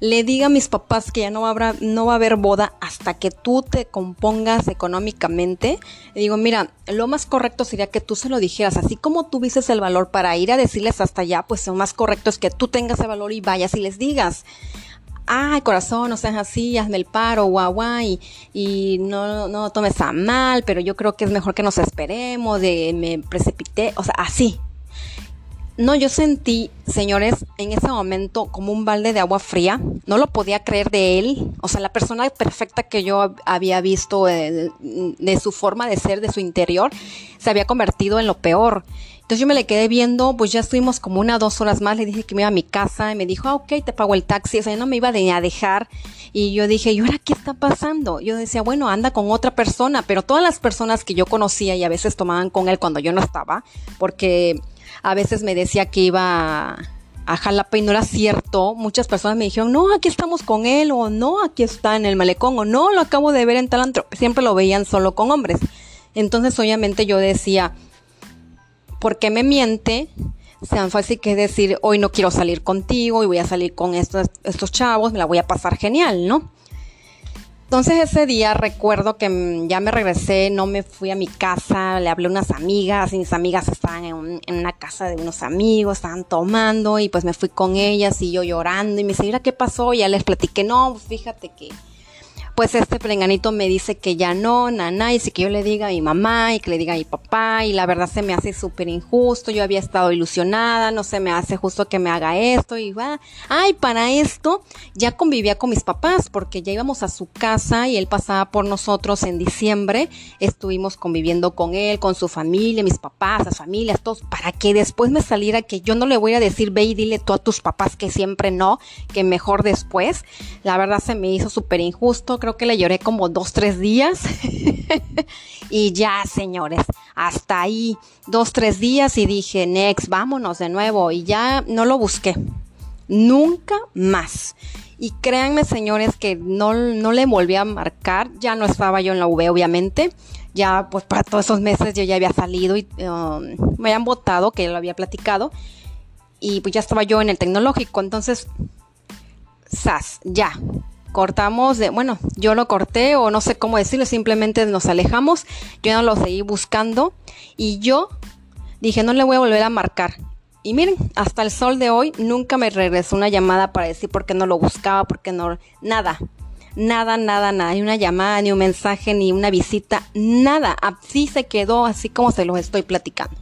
le diga a mis papás que ya no, habrá, no va a haber boda hasta que tú te compongas económicamente. Le digo, mira, lo más correcto sería que tú se lo dijeras, así como tuvieses el valor para ir a decirles hasta allá, pues lo más correcto es que tú tengas el valor y vayas y les digas ay, corazón, no seas así, hazme el paro, guau, y, y no, no tomes a mal, pero yo creo que es mejor que nos esperemos, de me precipité, o sea, así. No, yo sentí, señores, en ese momento como un balde de agua fría. No lo podía creer de él. O sea, la persona perfecta que yo había visto de, su forma de ser, de su interior, se había convertido en lo peor. Entonces yo me le quedé viendo, pues ya estuvimos como una dos horas más. Le dije que me iba a mi casa y me dijo, ah, ok, te pago el taxi. O sea, no me iba a dejar. Y yo dije, ¿y ahora qué está pasando? Yo decía, bueno, anda con otra persona. Pero todas las personas que yo conocía y a veces tomaban con él cuando yo no estaba, porque a veces me decía que iba a Jalapa y no era cierto. Muchas personas me dijeron, no, aquí estamos con él, o no, aquí está en el malecón, o no, lo acabo de ver en tal Siempre lo veían solo con hombres. Entonces, obviamente, yo decía, ¿por qué me miente? Sean fácil que decir, hoy no quiero salir contigo y voy a salir con estos, estos chavos, me la voy a pasar genial, ¿no? Entonces ese día recuerdo que mm, ya me regresé, no me fui a mi casa, le hablé a unas amigas y mis amigas estaban en, una casa de unos amigos, estaban tomando y pues me fui con ellas y yo llorando y me dice, mira qué pasó, y ya les platiqué, no, pues fíjate que pues este prenganito me dice que ya no, nana, y si que yo le diga a mi mamá y que le diga a mi papá, y la verdad se me hace súper injusto, yo había estado ilusionada, no se me hace justo que me haga esto, y va, ay, para esto ya convivía con mis papás, porque ya íbamos a su casa y él pasaba por nosotros en diciembre, estuvimos conviviendo con él, con su familia, mis papás, las familias, todos, para que después me saliera que yo no le voy a decir, ve y dile tú a tus papás que siempre no, que mejor después, la verdad se me hizo súper injusto, creo que le lloré como dos, tres días. y ya, señores, hasta ahí, dos, tres días y dije, next, vámonos de nuevo. Y ya no lo busqué. Nunca más. Y créanme, señores, que no, no le volví a marcar. Ya no estaba yo en la V, obviamente. Ya, pues para todos esos meses yo ya había salido y um, me habían votado, que lo había platicado. Y pues ya estaba yo en el tecnológico. Entonces, sas, ya cortamos de, bueno, yo lo corté o no sé cómo decirlo, simplemente nos alejamos, yo no lo seguí buscando y yo dije, no le voy a volver a marcar. Y miren, hasta el sol de hoy nunca me regresó una llamada para decir por qué no lo buscaba, por qué no, nada. Nada, nada, nada, ni una llamada, ni un mensaje, ni una visita, nada. Así se quedó, así como se los estoy platicando.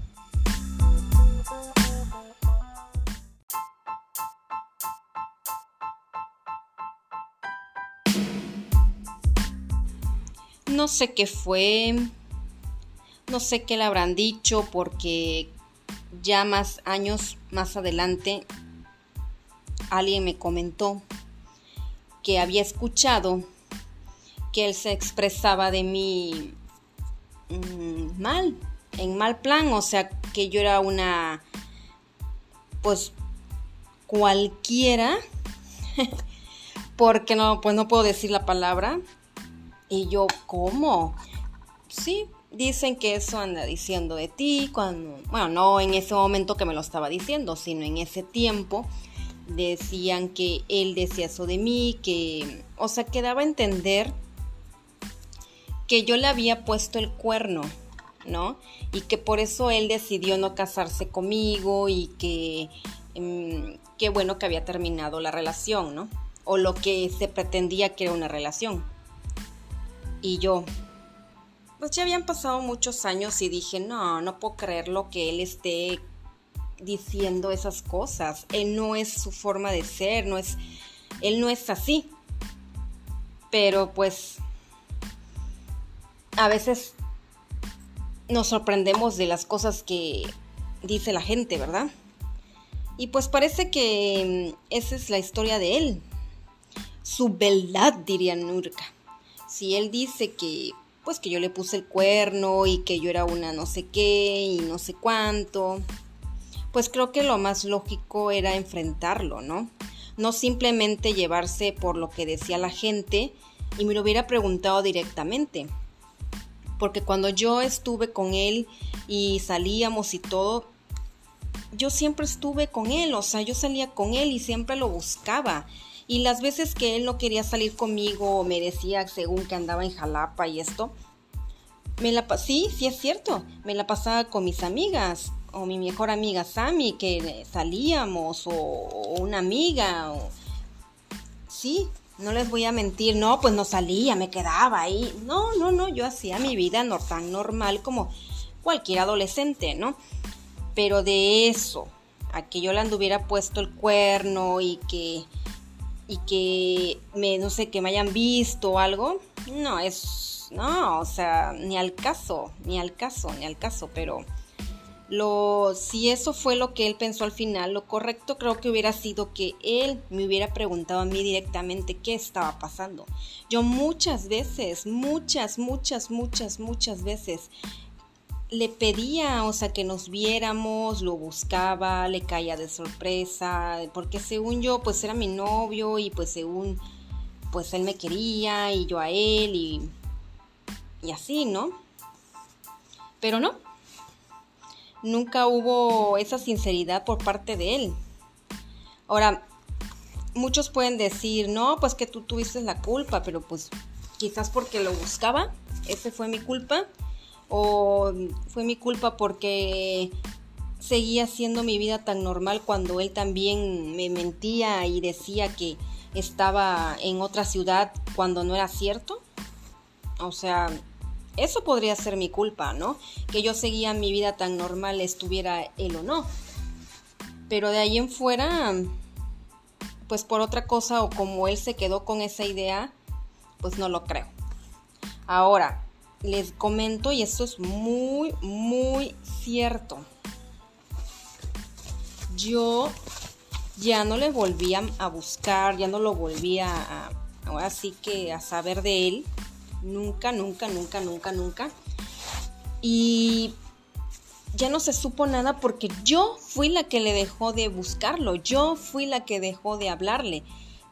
No sé qué fue, no sé qué le habrán dicho porque ya más años más adelante alguien me comentó que había escuchado que él se expresaba de mí mm, mal, en mal plan, o sea, que yo era una, pues, cualquiera, porque no, pues no puedo decir la palabra, y yo, ¿cómo? Sí, dicen que eso anda diciendo de ti, cuando, bueno, no en ese momento que me lo estaba diciendo, sino en ese tiempo decían que él decía eso de mí, que, o sea, que daba a entender que yo le había puesto el cuerno, ¿no? Y que por eso él decidió no casarse conmigo y que, em, qué bueno que había terminado la relación, ¿no? O lo que se pretendía que era una relación. Y yo, pues ya habían pasado muchos años y dije, no, no puedo creer lo que él esté diciendo esas cosas. Él no es su forma de ser, no es, él no es así. Pero pues a veces nos sorprendemos de las cosas que dice la gente, ¿verdad? Y pues parece que mm, esa es la historia de él. Su beldad, diría Nurka si él dice que pues que yo le puse el cuerno y que yo era una no sé qué y no sé cuánto, pues creo que lo más lógico era enfrentarlo, ¿no? No simplemente llevarse por lo que decía la gente y me lo hubiera preguntado directamente. Porque cuando yo estuve con él y salíamos y todo, yo siempre estuve con él, o sea, yo salía con él y siempre lo buscaba. Y las veces que él no quería salir conmigo o me decía según que andaba en Jalapa y esto, me la sí, sí es cierto, me la pasaba con mis amigas o mi mejor amiga Sammy que salíamos o, una amiga o sí, no les voy a mentir, no, pues no salía, me quedaba ahí. No, no, no, yo hacía mi vida no tan normal como cualquier adolescente, ¿no? Pero de eso a que yo le anduviera puesto el cuerno y que y que me no sé que me hayan visto o algo no es no o sea ni al caso ni al caso ni al caso pero lo, si eso fue lo que él pensó al final, lo correcto creo que hubiera sido que él me hubiera preguntado a mí directamente qué estaba pasando. Yo muchas veces, muchas, muchas, muchas, muchas veces le pedía, o sea, que nos viéramos, lo buscaba, le caía de sorpresa, porque según yo, pues era mi novio y pues según, pues él me quería y yo a él y, y así, ¿no? Pero no, nunca hubo esa sinceridad por parte de él. Ahora, muchos pueden decir, no, pues que tú tuviste la culpa, pero pues quizás porque lo buscaba, ese fue mi culpa, o fue mi culpa porque seguía haciendo mi vida tan normal cuando él también me mentía y decía que estaba en otra ciudad cuando no era cierto. O sea, eso podría ser mi culpa, ¿no? Que yo seguía mi vida tan normal, estuviera él o no. Pero de ahí en fuera, pues por otra cosa o como él se quedó con esa idea, pues no lo creo. Ahora, les comento y esto es muy, muy cierto. Yo ya no le volvía a buscar, ya no lo volvía a, ahora sí que a saber de él Nunca, nunca, nunca, nunca, nunca. Y ya no se supo nada porque yo fui la que le dejó de buscarlo, yo fui la que dejó de hablarle.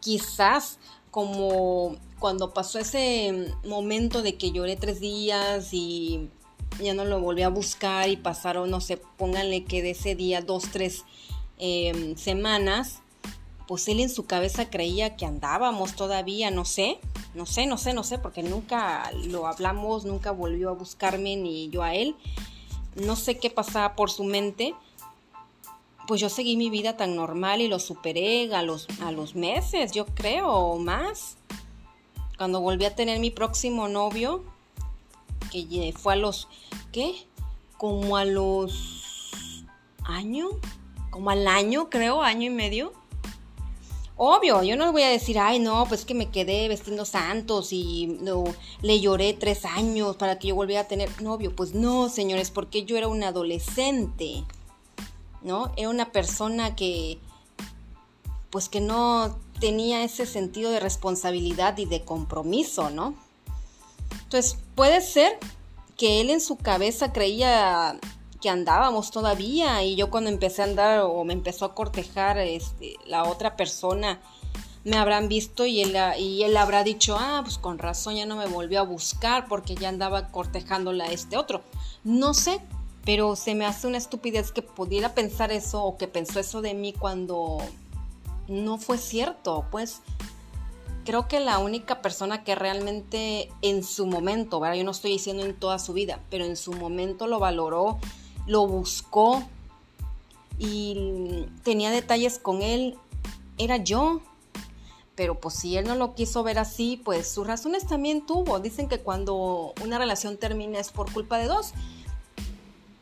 Quizás como cuando pasó ese momento de que lloré tres días y ya no lo volví a buscar y pasaron, no sé, pónganle que de ese día dos, tres em, semanas, pues él en su cabeza creía que andábamos todavía, no sé, no sé, no sé, no sé, porque nunca lo hablamos, nunca volvió a buscarme ni yo a él. No sé qué pasaba por su mente. Pues yo seguí mi vida tan normal y lo superé a los, a los meses, yo creo, o más. Cuando volví a tener mi próximo novio, que fue a los, ¿qué? Como a los año, como al año, creo, año y medio Obvio, yo no voy a decir, ay, no, pues que me quedé vestiendo santos y no, le lloré tres años para que yo volviera a tener novio. Pues no, señores, porque yo era un adolescente, ¿no? Era una persona que, pues que no tenía ese sentido de responsabilidad y de compromiso, ¿no? Entonces, puede ser que él en su cabeza creía que andábamos todavía y yo cuando empecé a andar o me empezó a cortejar este, la otra persona me habrán visto y él, y él habrá dicho, ah, pues con razón ya no me volvió a buscar porque ya andaba cortejándola a este otro. No sé, pero se me hace una estupidez que pudiera pensar eso o que pensó eso de mí cuando no fue cierto. Pues creo que la única persona que realmente en su momento, ¿verdad? yo no estoy diciendo en toda su vida, pero en su momento lo valoró lo buscó y tenía detalles con él, era yo. Pero pues si él no lo quiso ver así, pues sus razones también tuvo. Dicen que cuando una relación termina es por culpa de dos.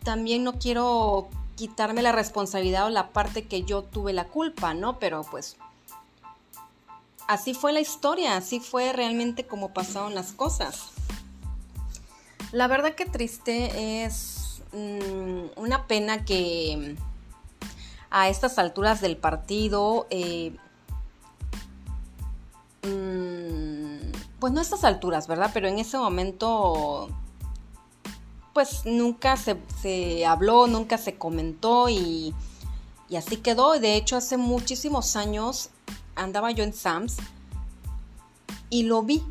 También no quiero quitarme la responsabilidad o la parte que yo tuve la culpa, ¿no? Pero pues así fue la historia, así fue realmente como pasaron las cosas. La verdad que triste es Mm, una pena que a estas alturas del partido, eh, mm, pues no a estas alturas, ¿verdad? Pero en ese momento, pues nunca se, habló, nunca se comentó y, y así quedó. De hecho, hace muchísimos años andaba yo en Sams y lo vi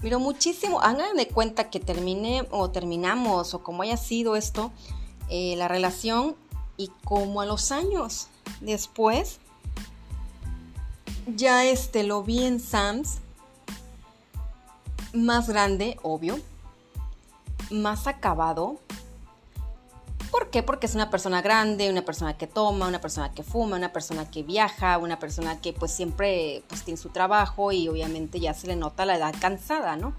Miro muchísimo, hagan de cuenta que termine o terminamos o como haya sido esto, eh, la relación y como a los años después, ya este lo vi en Sams, más grande, obvio, más acabado, ¿Por qué? Porque es una persona grande, una persona que toma, una persona que fuma, una persona que viaja, una persona que pues siempre pues tiene su trabajo y obviamente ya se le nota la edad cansada, ¿no?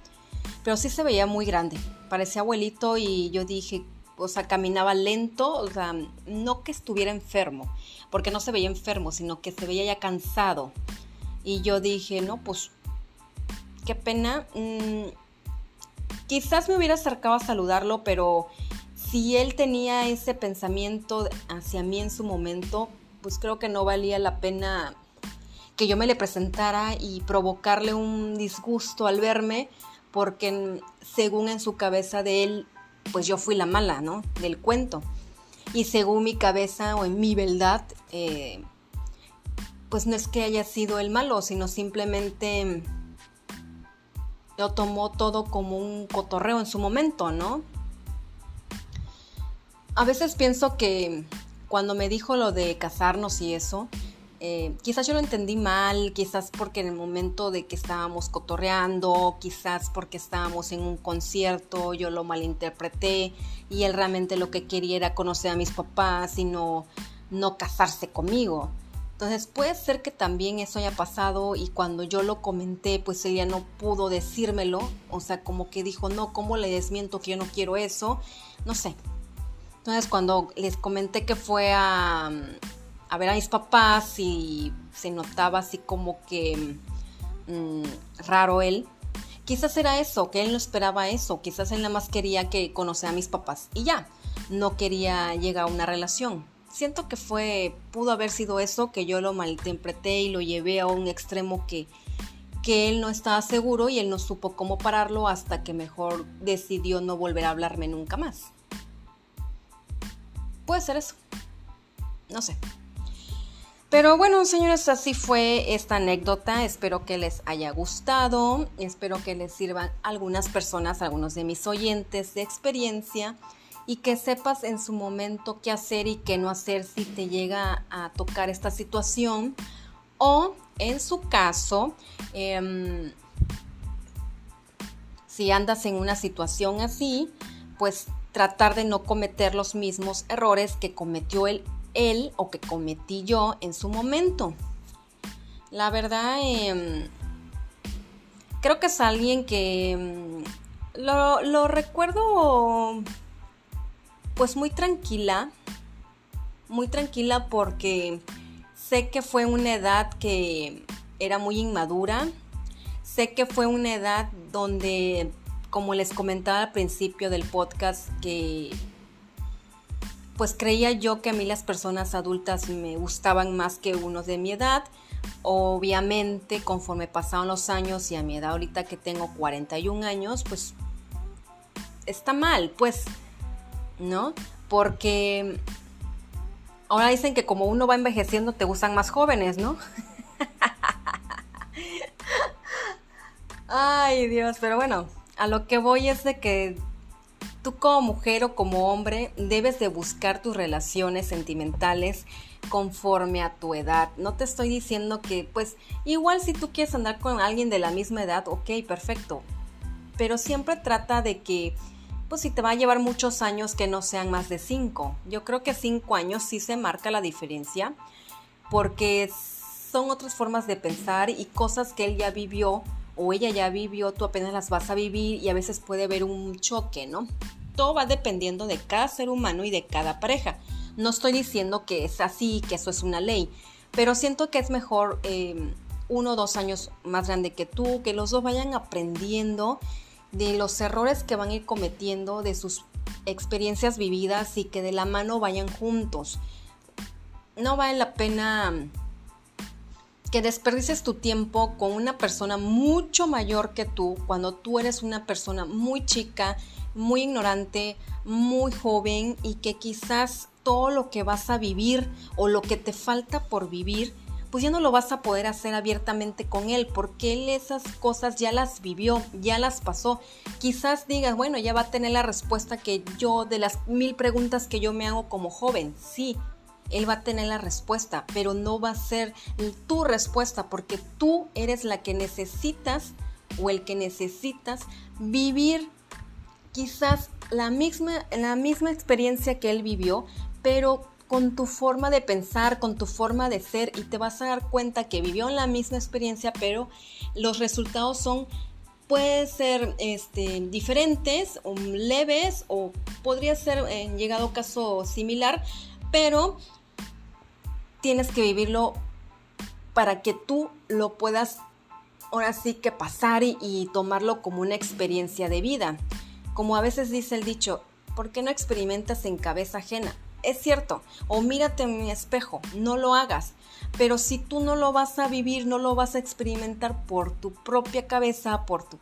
Pero sí se veía muy grande, parecía abuelito y yo dije, o sea, caminaba lento, o sea, no que estuviera enfermo, porque no se veía enfermo, sino que se veía ya cansado. Y yo dije, no, pues, qué pena. Mm, quizás me hubiera acercado a saludarlo, pero si él tenía ese pensamiento hacia mí en su momento, pues creo que no valía la pena que yo me le presentara y provocarle un disgusto al verme, porque según en su cabeza de él pues yo fui la mala, ¿no? Del cuento. Y según mi cabeza o en mi verdad, eh, pues no es que haya sido el malo, sino simplemente lo tomó todo como un cotorreo en su momento, ¿no? A veces pienso que cuando me dijo lo de casarnos y eso, eh, quizás yo lo entendí mal, quizás porque en el momento de que estábamos cotorreando, quizás porque estábamos en un concierto, yo lo malinterpreté y él realmente lo que quería era conocer a mis papás y no, no casarse conmigo. Entonces puede ser que también eso haya pasado y cuando yo lo comenté, pues ella no pudo decírmelo, o sea, como que dijo, no, ¿cómo le desmiento que yo no quiero eso? No sé. Entonces cuando les comenté que fue a ver a mis papás y se notaba así como que mm, raro él. Quizás era eso, que él no esperaba eso, quizás él nada más quería que conociera a mis papás y ya, no quería llegar a una relación. Siento que fue, pudo haber sido eso, que yo lo malinterpreté y lo llevé a un extremo que, que él no estaba seguro y él no supo cómo pararlo hasta que mejor decidió no volver a hablarme nunca más. Puede ser eso. No sé. Pero bueno, señores, así fue esta anécdota. Espero que les haya gustado. Espero que les sirvan algunas personas, algunos de mis oyentes de experiencia y que sepas en su momento qué hacer y qué no hacer si te llega a tocar esta situación. O en su caso, em, si andas en una situación así, pues tratar de no cometer los mismos errores que cometió él él o que cometí yo en su momento. La verdad, em, creo que es alguien que em, lo, lo recuerdo pues muy tranquila, muy tranquila porque sé que fue una edad que era muy inmadura, sé que fue una edad donde, como les comentaba al principio del podcast, que pues creía yo que a mí las personas adultas me gustaban más que unos de mi edad. Obviamente, conforme pasaron los años y a mi edad ahorita que tengo 41 años, pues está mal, pues, ¿no? Porque ahora dicen que como uno va envejeciendo te gustan más jóvenes, ¿no? Ay, Dios, pero bueno, a lo que voy es de que Tú como mujer o como hombre debes de buscar tus relaciones sentimentales conforme a tu edad. No te estoy diciendo que, pues, igual si tú quieres andar con alguien de la misma edad, ok, perfecto. Pero siempre trata de que, pues, si te va a llevar muchos años, que no sean más de cinco. Yo creo que cinco años sí se marca la diferencia, porque son otras formas de pensar y cosas que él ya vivió o ella ya vivió, tú apenas las vas a vivir y a veces puede haber un choque, ¿no? Todo va dependiendo de cada ser humano y de cada pareja. No estoy diciendo que es así, que eso es una ley, pero siento que es mejor eh, uno o dos años más grande que tú, que los dos vayan aprendiendo de los errores que van a ir cometiendo, de sus experiencias vividas y que de la mano vayan juntos. No vale la pena que desperdices tu tiempo con una persona mucho mayor que tú cuando tú eres una persona muy chica, muy ignorante, muy joven y que quizás todo lo que vas a vivir o lo que te falta por vivir, pues ya no lo vas a poder hacer abiertamente con él, porque él esas cosas ya las vivió, ya las pasó. Quizás digas, bueno, ya va a tener la respuesta que yo, de las mil preguntas que yo me hago como joven, sí, él va a tener la respuesta, pero no va a ser tu respuesta porque tú eres la que necesitas o el que necesitas vivir quizás la misma, la misma experiencia que él vivió, pero con tu forma de pensar, con tu forma de ser y te vas a dar cuenta que vivió la misma experiencia, pero los resultados son pueden ser este, diferentes o leves o podría ser en llegado caso similar, pero tienes que vivirlo para que tú lo puedas ahora sí que pasar y, tomarlo como una experiencia de vida. Como a veces dice el dicho, ¿por qué no experimentas en cabeza ajena? Es cierto, o mírate en mi espejo, no lo hagas. Pero si tú no lo vas a vivir, no lo vas a experimentar por tu propia cabeza, por tu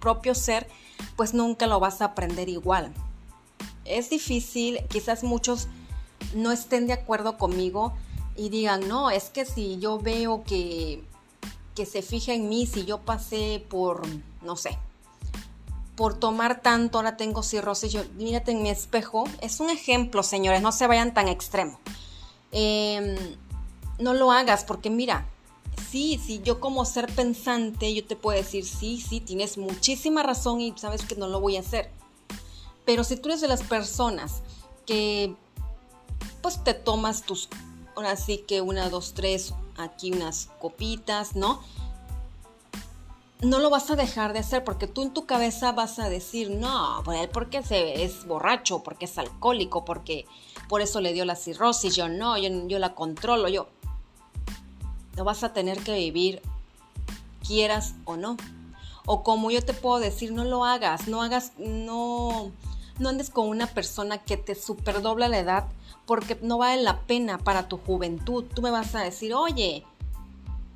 propio ser, pues nunca lo vas a aprender igual. Es difícil, quizás muchos no estén de acuerdo conmigo y digan, no, es que si yo veo que que se fija en mí si yo pasé por, no sé, por tomar tanto, ahora tengo cirrosis, yo, mírate en mi espejo. Es un ejemplo, señores, no se vayan tan extremo. Em, no lo hagas porque mira, sí, sí, yo como ser pensante, yo te puedo decir, sí, sí, tienes muchísima razón y sabes que no lo voy a hacer. Pero si tú eres de las personas que pues te tomas tus ahora sí que una, dos, tres, aquí unas copitas, ¿no? No lo vas a dejar de hacer porque tú en tu cabeza vas a decir, no, por él porque se, es borracho, porque es alcohólico, porque por eso le dio la cirrosis, yo no, yo, yo la controlo, yo. Lo vas a tener que vivir, quieras o no. O como yo te puedo decir, no lo hagas, no hagas, no, no andes con una persona que te superdobla la edad porque no vale la pena para tu juventud. Tú me vas a decir, oye,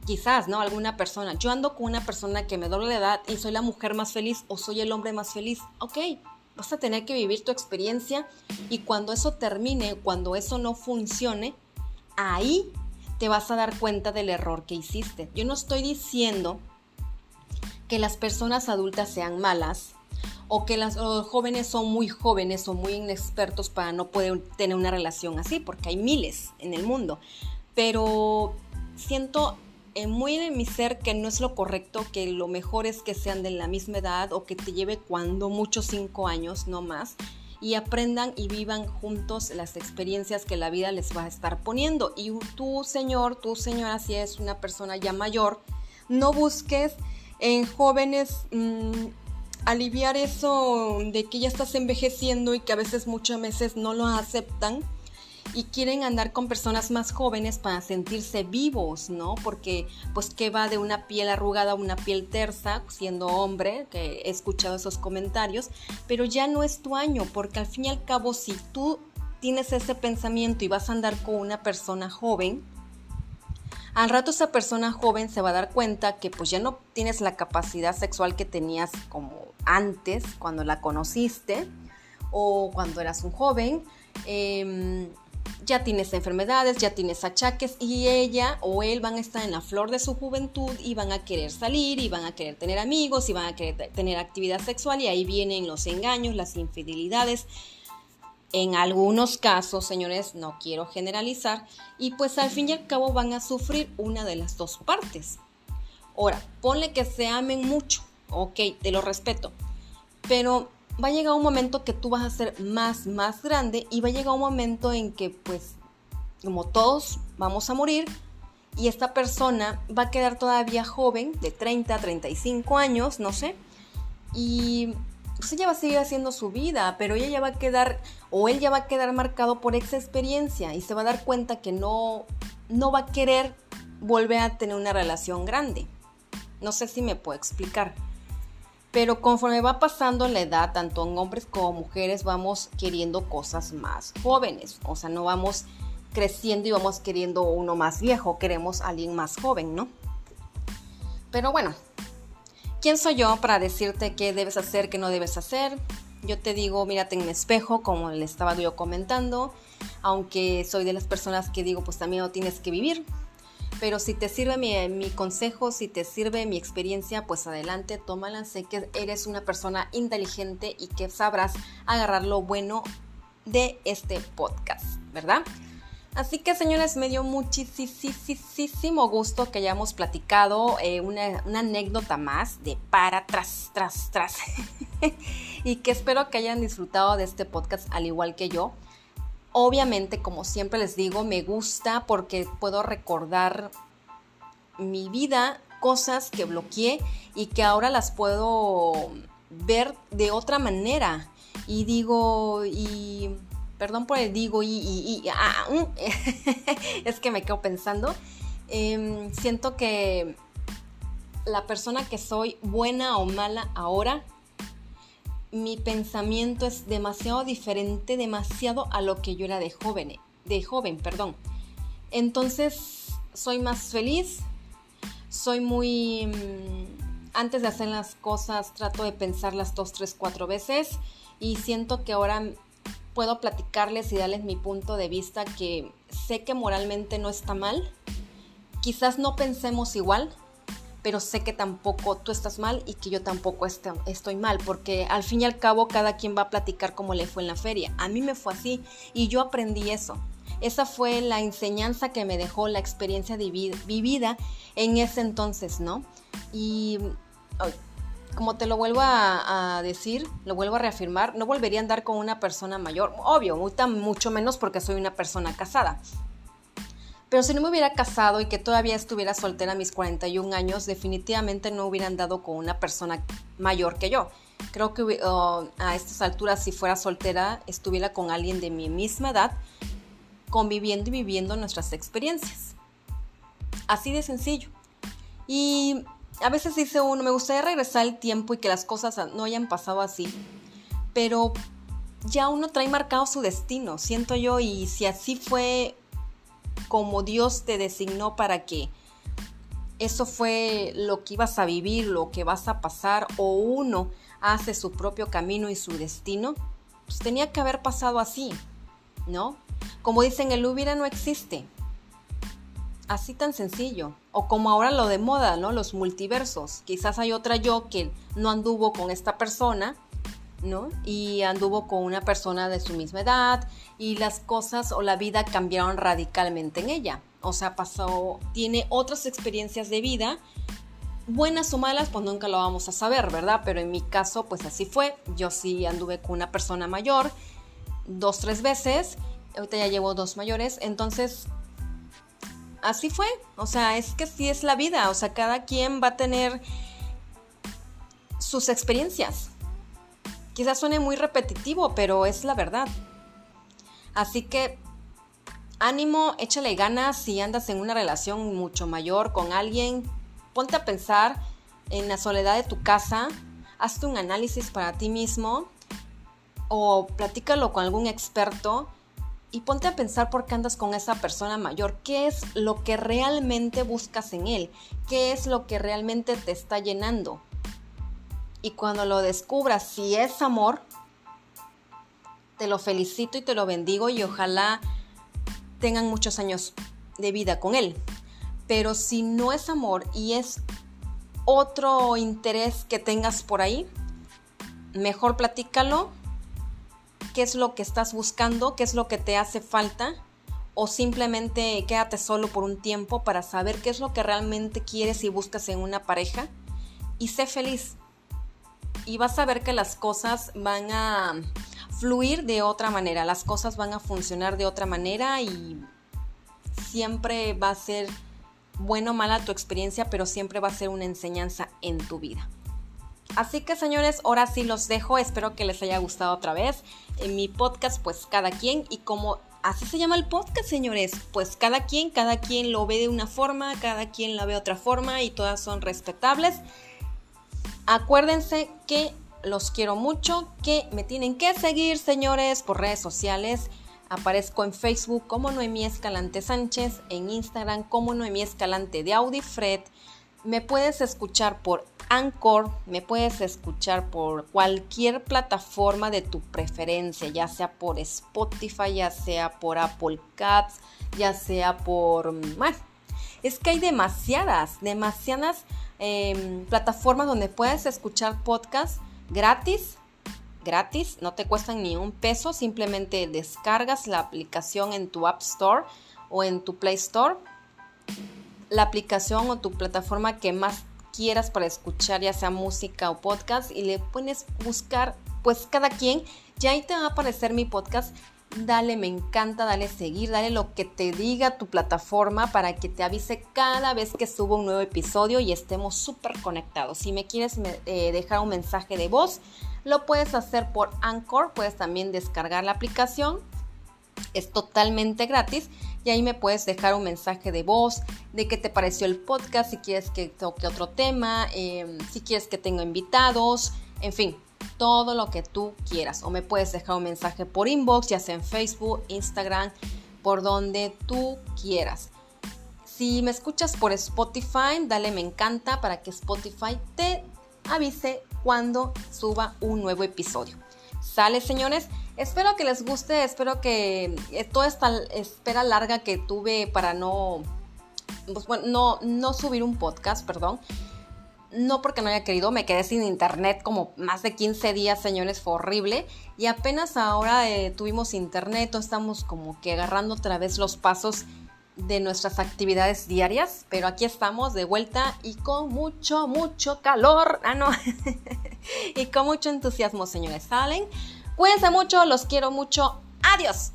quizás, ¿no? Alguna persona, yo ando con una persona que me dobla la edad y soy la mujer más feliz o soy el hombre más feliz. Ok, vas a tener que vivir tu experiencia y cuando eso termine, cuando eso no funcione, ahí te vas a dar cuenta del error que hiciste. Yo no estoy diciendo que las personas adultas sean malas, o que los jóvenes son muy jóvenes o muy inexpertos para no poder tener una relación así, porque hay miles en el mundo. Pero siento muy en mi ser que no es lo correcto, que lo mejor es que sean de la misma edad o que te lleve cuando muchos cinco años, no más, y aprendan y vivan juntos las experiencias que la vida les va a estar poniendo. Y tú, señor, tú, señora, si es una persona ya mayor, no busques en jóvenes... Mm, aliviar eso de que ya estás envejeciendo y que a veces muchas veces no lo aceptan y quieren andar con personas más jóvenes para sentirse vivos, ¿no? Porque pues que va de una piel arrugada a una piel tersa, siendo hombre, que he escuchado esos comentarios, pero ya no es tu año, porque al fin y al cabo si tú tienes ese pensamiento y vas a andar con una persona joven, al rato esa persona joven se va a dar cuenta que pues ya no tienes la capacidad sexual que tenías como antes, cuando la conociste o cuando eras un joven. Em, ya tienes enfermedades, ya tienes achaques y ella o él van a estar en la flor de su juventud y van a querer salir y van a querer tener amigos y van a querer tener actividad sexual y ahí vienen los engaños, las infidelidades. En algunos casos, señores, no quiero generalizar y pues al fin y al cabo van a sufrir una de las dos partes. Ahora, ponle que se amen mucho, ok, te lo respeto. Pero va a llegar un momento que tú vas a ser más, más grande y va a llegar un momento en que pues como todos vamos a morir y esta persona va a quedar todavía joven, de 30 a 35 años, no sé, y pues ella va a seguir haciendo su vida, pero ella ya va a quedar, o él ya va a quedar marcado por esa experiencia y se va a dar cuenta que no, no va a querer volver a tener una relación grande. No sé si me puedo explicar. Pero conforme va pasando la edad, tanto en hombres como mujeres, vamos queriendo cosas más jóvenes. O sea, no vamos creciendo y vamos queriendo uno más viejo, queremos alguien más joven, ¿no? Pero bueno, ¿quién soy yo para decirte qué debes hacer, qué no debes hacer? Yo te digo, mírate en el espejo, como le estaba yo comentando, aunque soy de las personas que digo, pues también lo tienes que vivir, pero si te sirve mi, consejo, si te sirve mi experiencia, pues adelante, tómala. Sé que eres una persona inteligente y que sabrás agarrar lo bueno de este podcast, ¿verdad? Así que señores, me dio muchísimo gusto que hayamos platicado eh, una, una, anécdota más de para, tras, tras, tras. y que espero que hayan disfrutado de este podcast al igual que yo. Obviamente, como siempre les digo, me gusta porque puedo recordar mi vida, cosas que bloqueé y que ahora las puedo ver de otra manera. y digo, y perdón por el digo y, ah, mm, es que me quedo pensando, em, siento que la persona que soy, buena o mala ahora, mi pensamiento es demasiado diferente, demasiado a lo que yo era de joven, de joven, perdón. Entonces, soy más feliz, soy muy... Mm, antes de hacer las cosas trato de pensarlas dos, tres, cuatro veces y siento que ahora puedo platicarles y darles mi punto de vista que sé que moralmente no está mal. Quizás no pensemos igual, pero sé que tampoco tú estás mal y que yo tampoco estoy mal, porque al fin y al cabo cada quien va a platicar cómo le fue en la feria. A mí me fue así y yo aprendí eso. Esa fue la enseñanza que me dejó la experiencia vivida en ese entonces, ¿no? Y como te lo vuelvo a, decir, lo vuelvo a reafirmar, no volvería a andar con una persona mayor. Obvio, mucho menos porque soy una persona casada. Pero si no me hubiera casado y que todavía estuviera soltera a mis 41 años, definitivamente no hubiera andado con una persona mayor que yo. Creo que a estas alturas, si fuera soltera, estuviera con alguien de mi misma edad, conviviendo y viviendo nuestras experiencias. Así de sencillo. Y a veces dice uno, me gustaría regresar el tiempo y que las cosas no hayan pasado así, pero ya uno trae marcado su destino, siento yo, y si así fue como Dios te designó para que eso fue lo que ibas a vivir, lo que vas a pasar, o uno hace su propio camino y su destino, pues tenía que haber pasado así, ¿no? Como dicen, el hubiera no existe. Así tan sencillo. O como ahora lo de moda, ¿no? Los multiversos. Quizás hay otra yo que no anduvo con esta persona, ¿no? Y anduvo con una persona de su misma edad y las cosas o la vida cambiaron radicalmente en ella. O sea, pasó, tiene otras experiencias de vida, buenas o malas, pues nunca lo vamos a saber, ¿verdad? Pero en mi caso, pues así fue. Yo sí anduve con una persona mayor dos, tres veces. Ahorita ya llevo dos mayores. Entonces, así fue. O sea, es que sí es la vida. O sea, cada quien va a tener sus experiencias. Quizás suene muy repetitivo, pero es la verdad. Así que ánimo, échale ganas si andas en una relación mucho mayor con alguien. Ponte a pensar en la soledad de tu casa. Hazte un análisis para ti mismo o platícalo con algún experto y ponte a pensar por qué andas con esa persona mayor, qué es lo que realmente buscas en él, qué es lo que realmente te está llenando. Y cuando lo descubras, si es amor, te lo felicito y te lo bendigo y ojalá tengan muchos años de vida con él. Pero si no es amor y es otro interés que tengas por ahí, mejor platícalo qué es lo que estás buscando, qué es lo que te hace falta, o simplemente quédate solo por un tiempo para saber qué es lo que realmente quieres y buscas en una pareja y sé feliz. Y vas a ver que las cosas van a fluir de otra manera, las cosas van a funcionar de otra manera y siempre va a ser bueno o mala tu experiencia, pero siempre va a ser una enseñanza en tu vida. Así que señores, ahora sí los dejo. Espero que les haya gustado otra vez. En mi podcast, pues cada quien. Y como así se llama el podcast, señores, pues cada quien, cada quien lo ve de una forma, cada quien la ve de otra forma y todas son respetables. Acuérdense que los quiero mucho, que me tienen que seguir, señores, por redes sociales. Aparezco en Facebook como Noemí Escalante Sánchez, en Instagram como Noemí Escalante de Audifred. Me puedes escuchar por Anchor, me puedes escuchar por cualquier plataforma de tu preferencia, ya sea por Spotify, ya sea por Apple Cats, ya sea por... Bueno, es que hay demasiadas, demasiadas em, plataformas donde puedes escuchar podcasts gratis, gratis, no te cuestan ni un peso, simplemente descargas la aplicación en tu App Store o en tu Play Store, la aplicación o tu plataforma que más quieras para escuchar, ya sea música o podcast, y le pones buscar, pues cada quien, ya ahí te va a aparecer mi podcast. Dale, me encanta, dale seguir, dale lo que te diga tu plataforma para que te avise cada vez que subo un nuevo episodio y estemos súper conectados. Si me quieres eh, dejar un mensaje de voz, Lo puedes hacer por Anchor, puedes también descargar la aplicación. Es totalmente gratis y ahí me puedes dejar un mensaje de voz de qué te pareció el podcast, si quieres que toque otro tema, em, si quieres que tenga invitados, en fin, todo lo que tú quieras. O me puedes dejar un mensaje por inbox, ya sea en Facebook, Instagram, por donde tú quieras. Si me escuchas por Spotify, dale me encanta para que Spotify te avise cuando suba un nuevo episodio. ¿Sale, señores? Espero que les guste, espero que eh, toda esta espera larga que tuve para no, pues, no, no subir un podcast, perdón, no porque no haya querido, me quedé sin internet como más de 15 días, señores, fue horrible. Y apenas ahora eh, tuvimos internet, estamos como que agarrando otra vez los pasos de nuestras actividades diarias, pero aquí estamos de vuelta y con mucho, mucho calor, ah no, y con mucho entusiasmo, señores, salen. Cuídense mucho, los quiero mucho, adiós.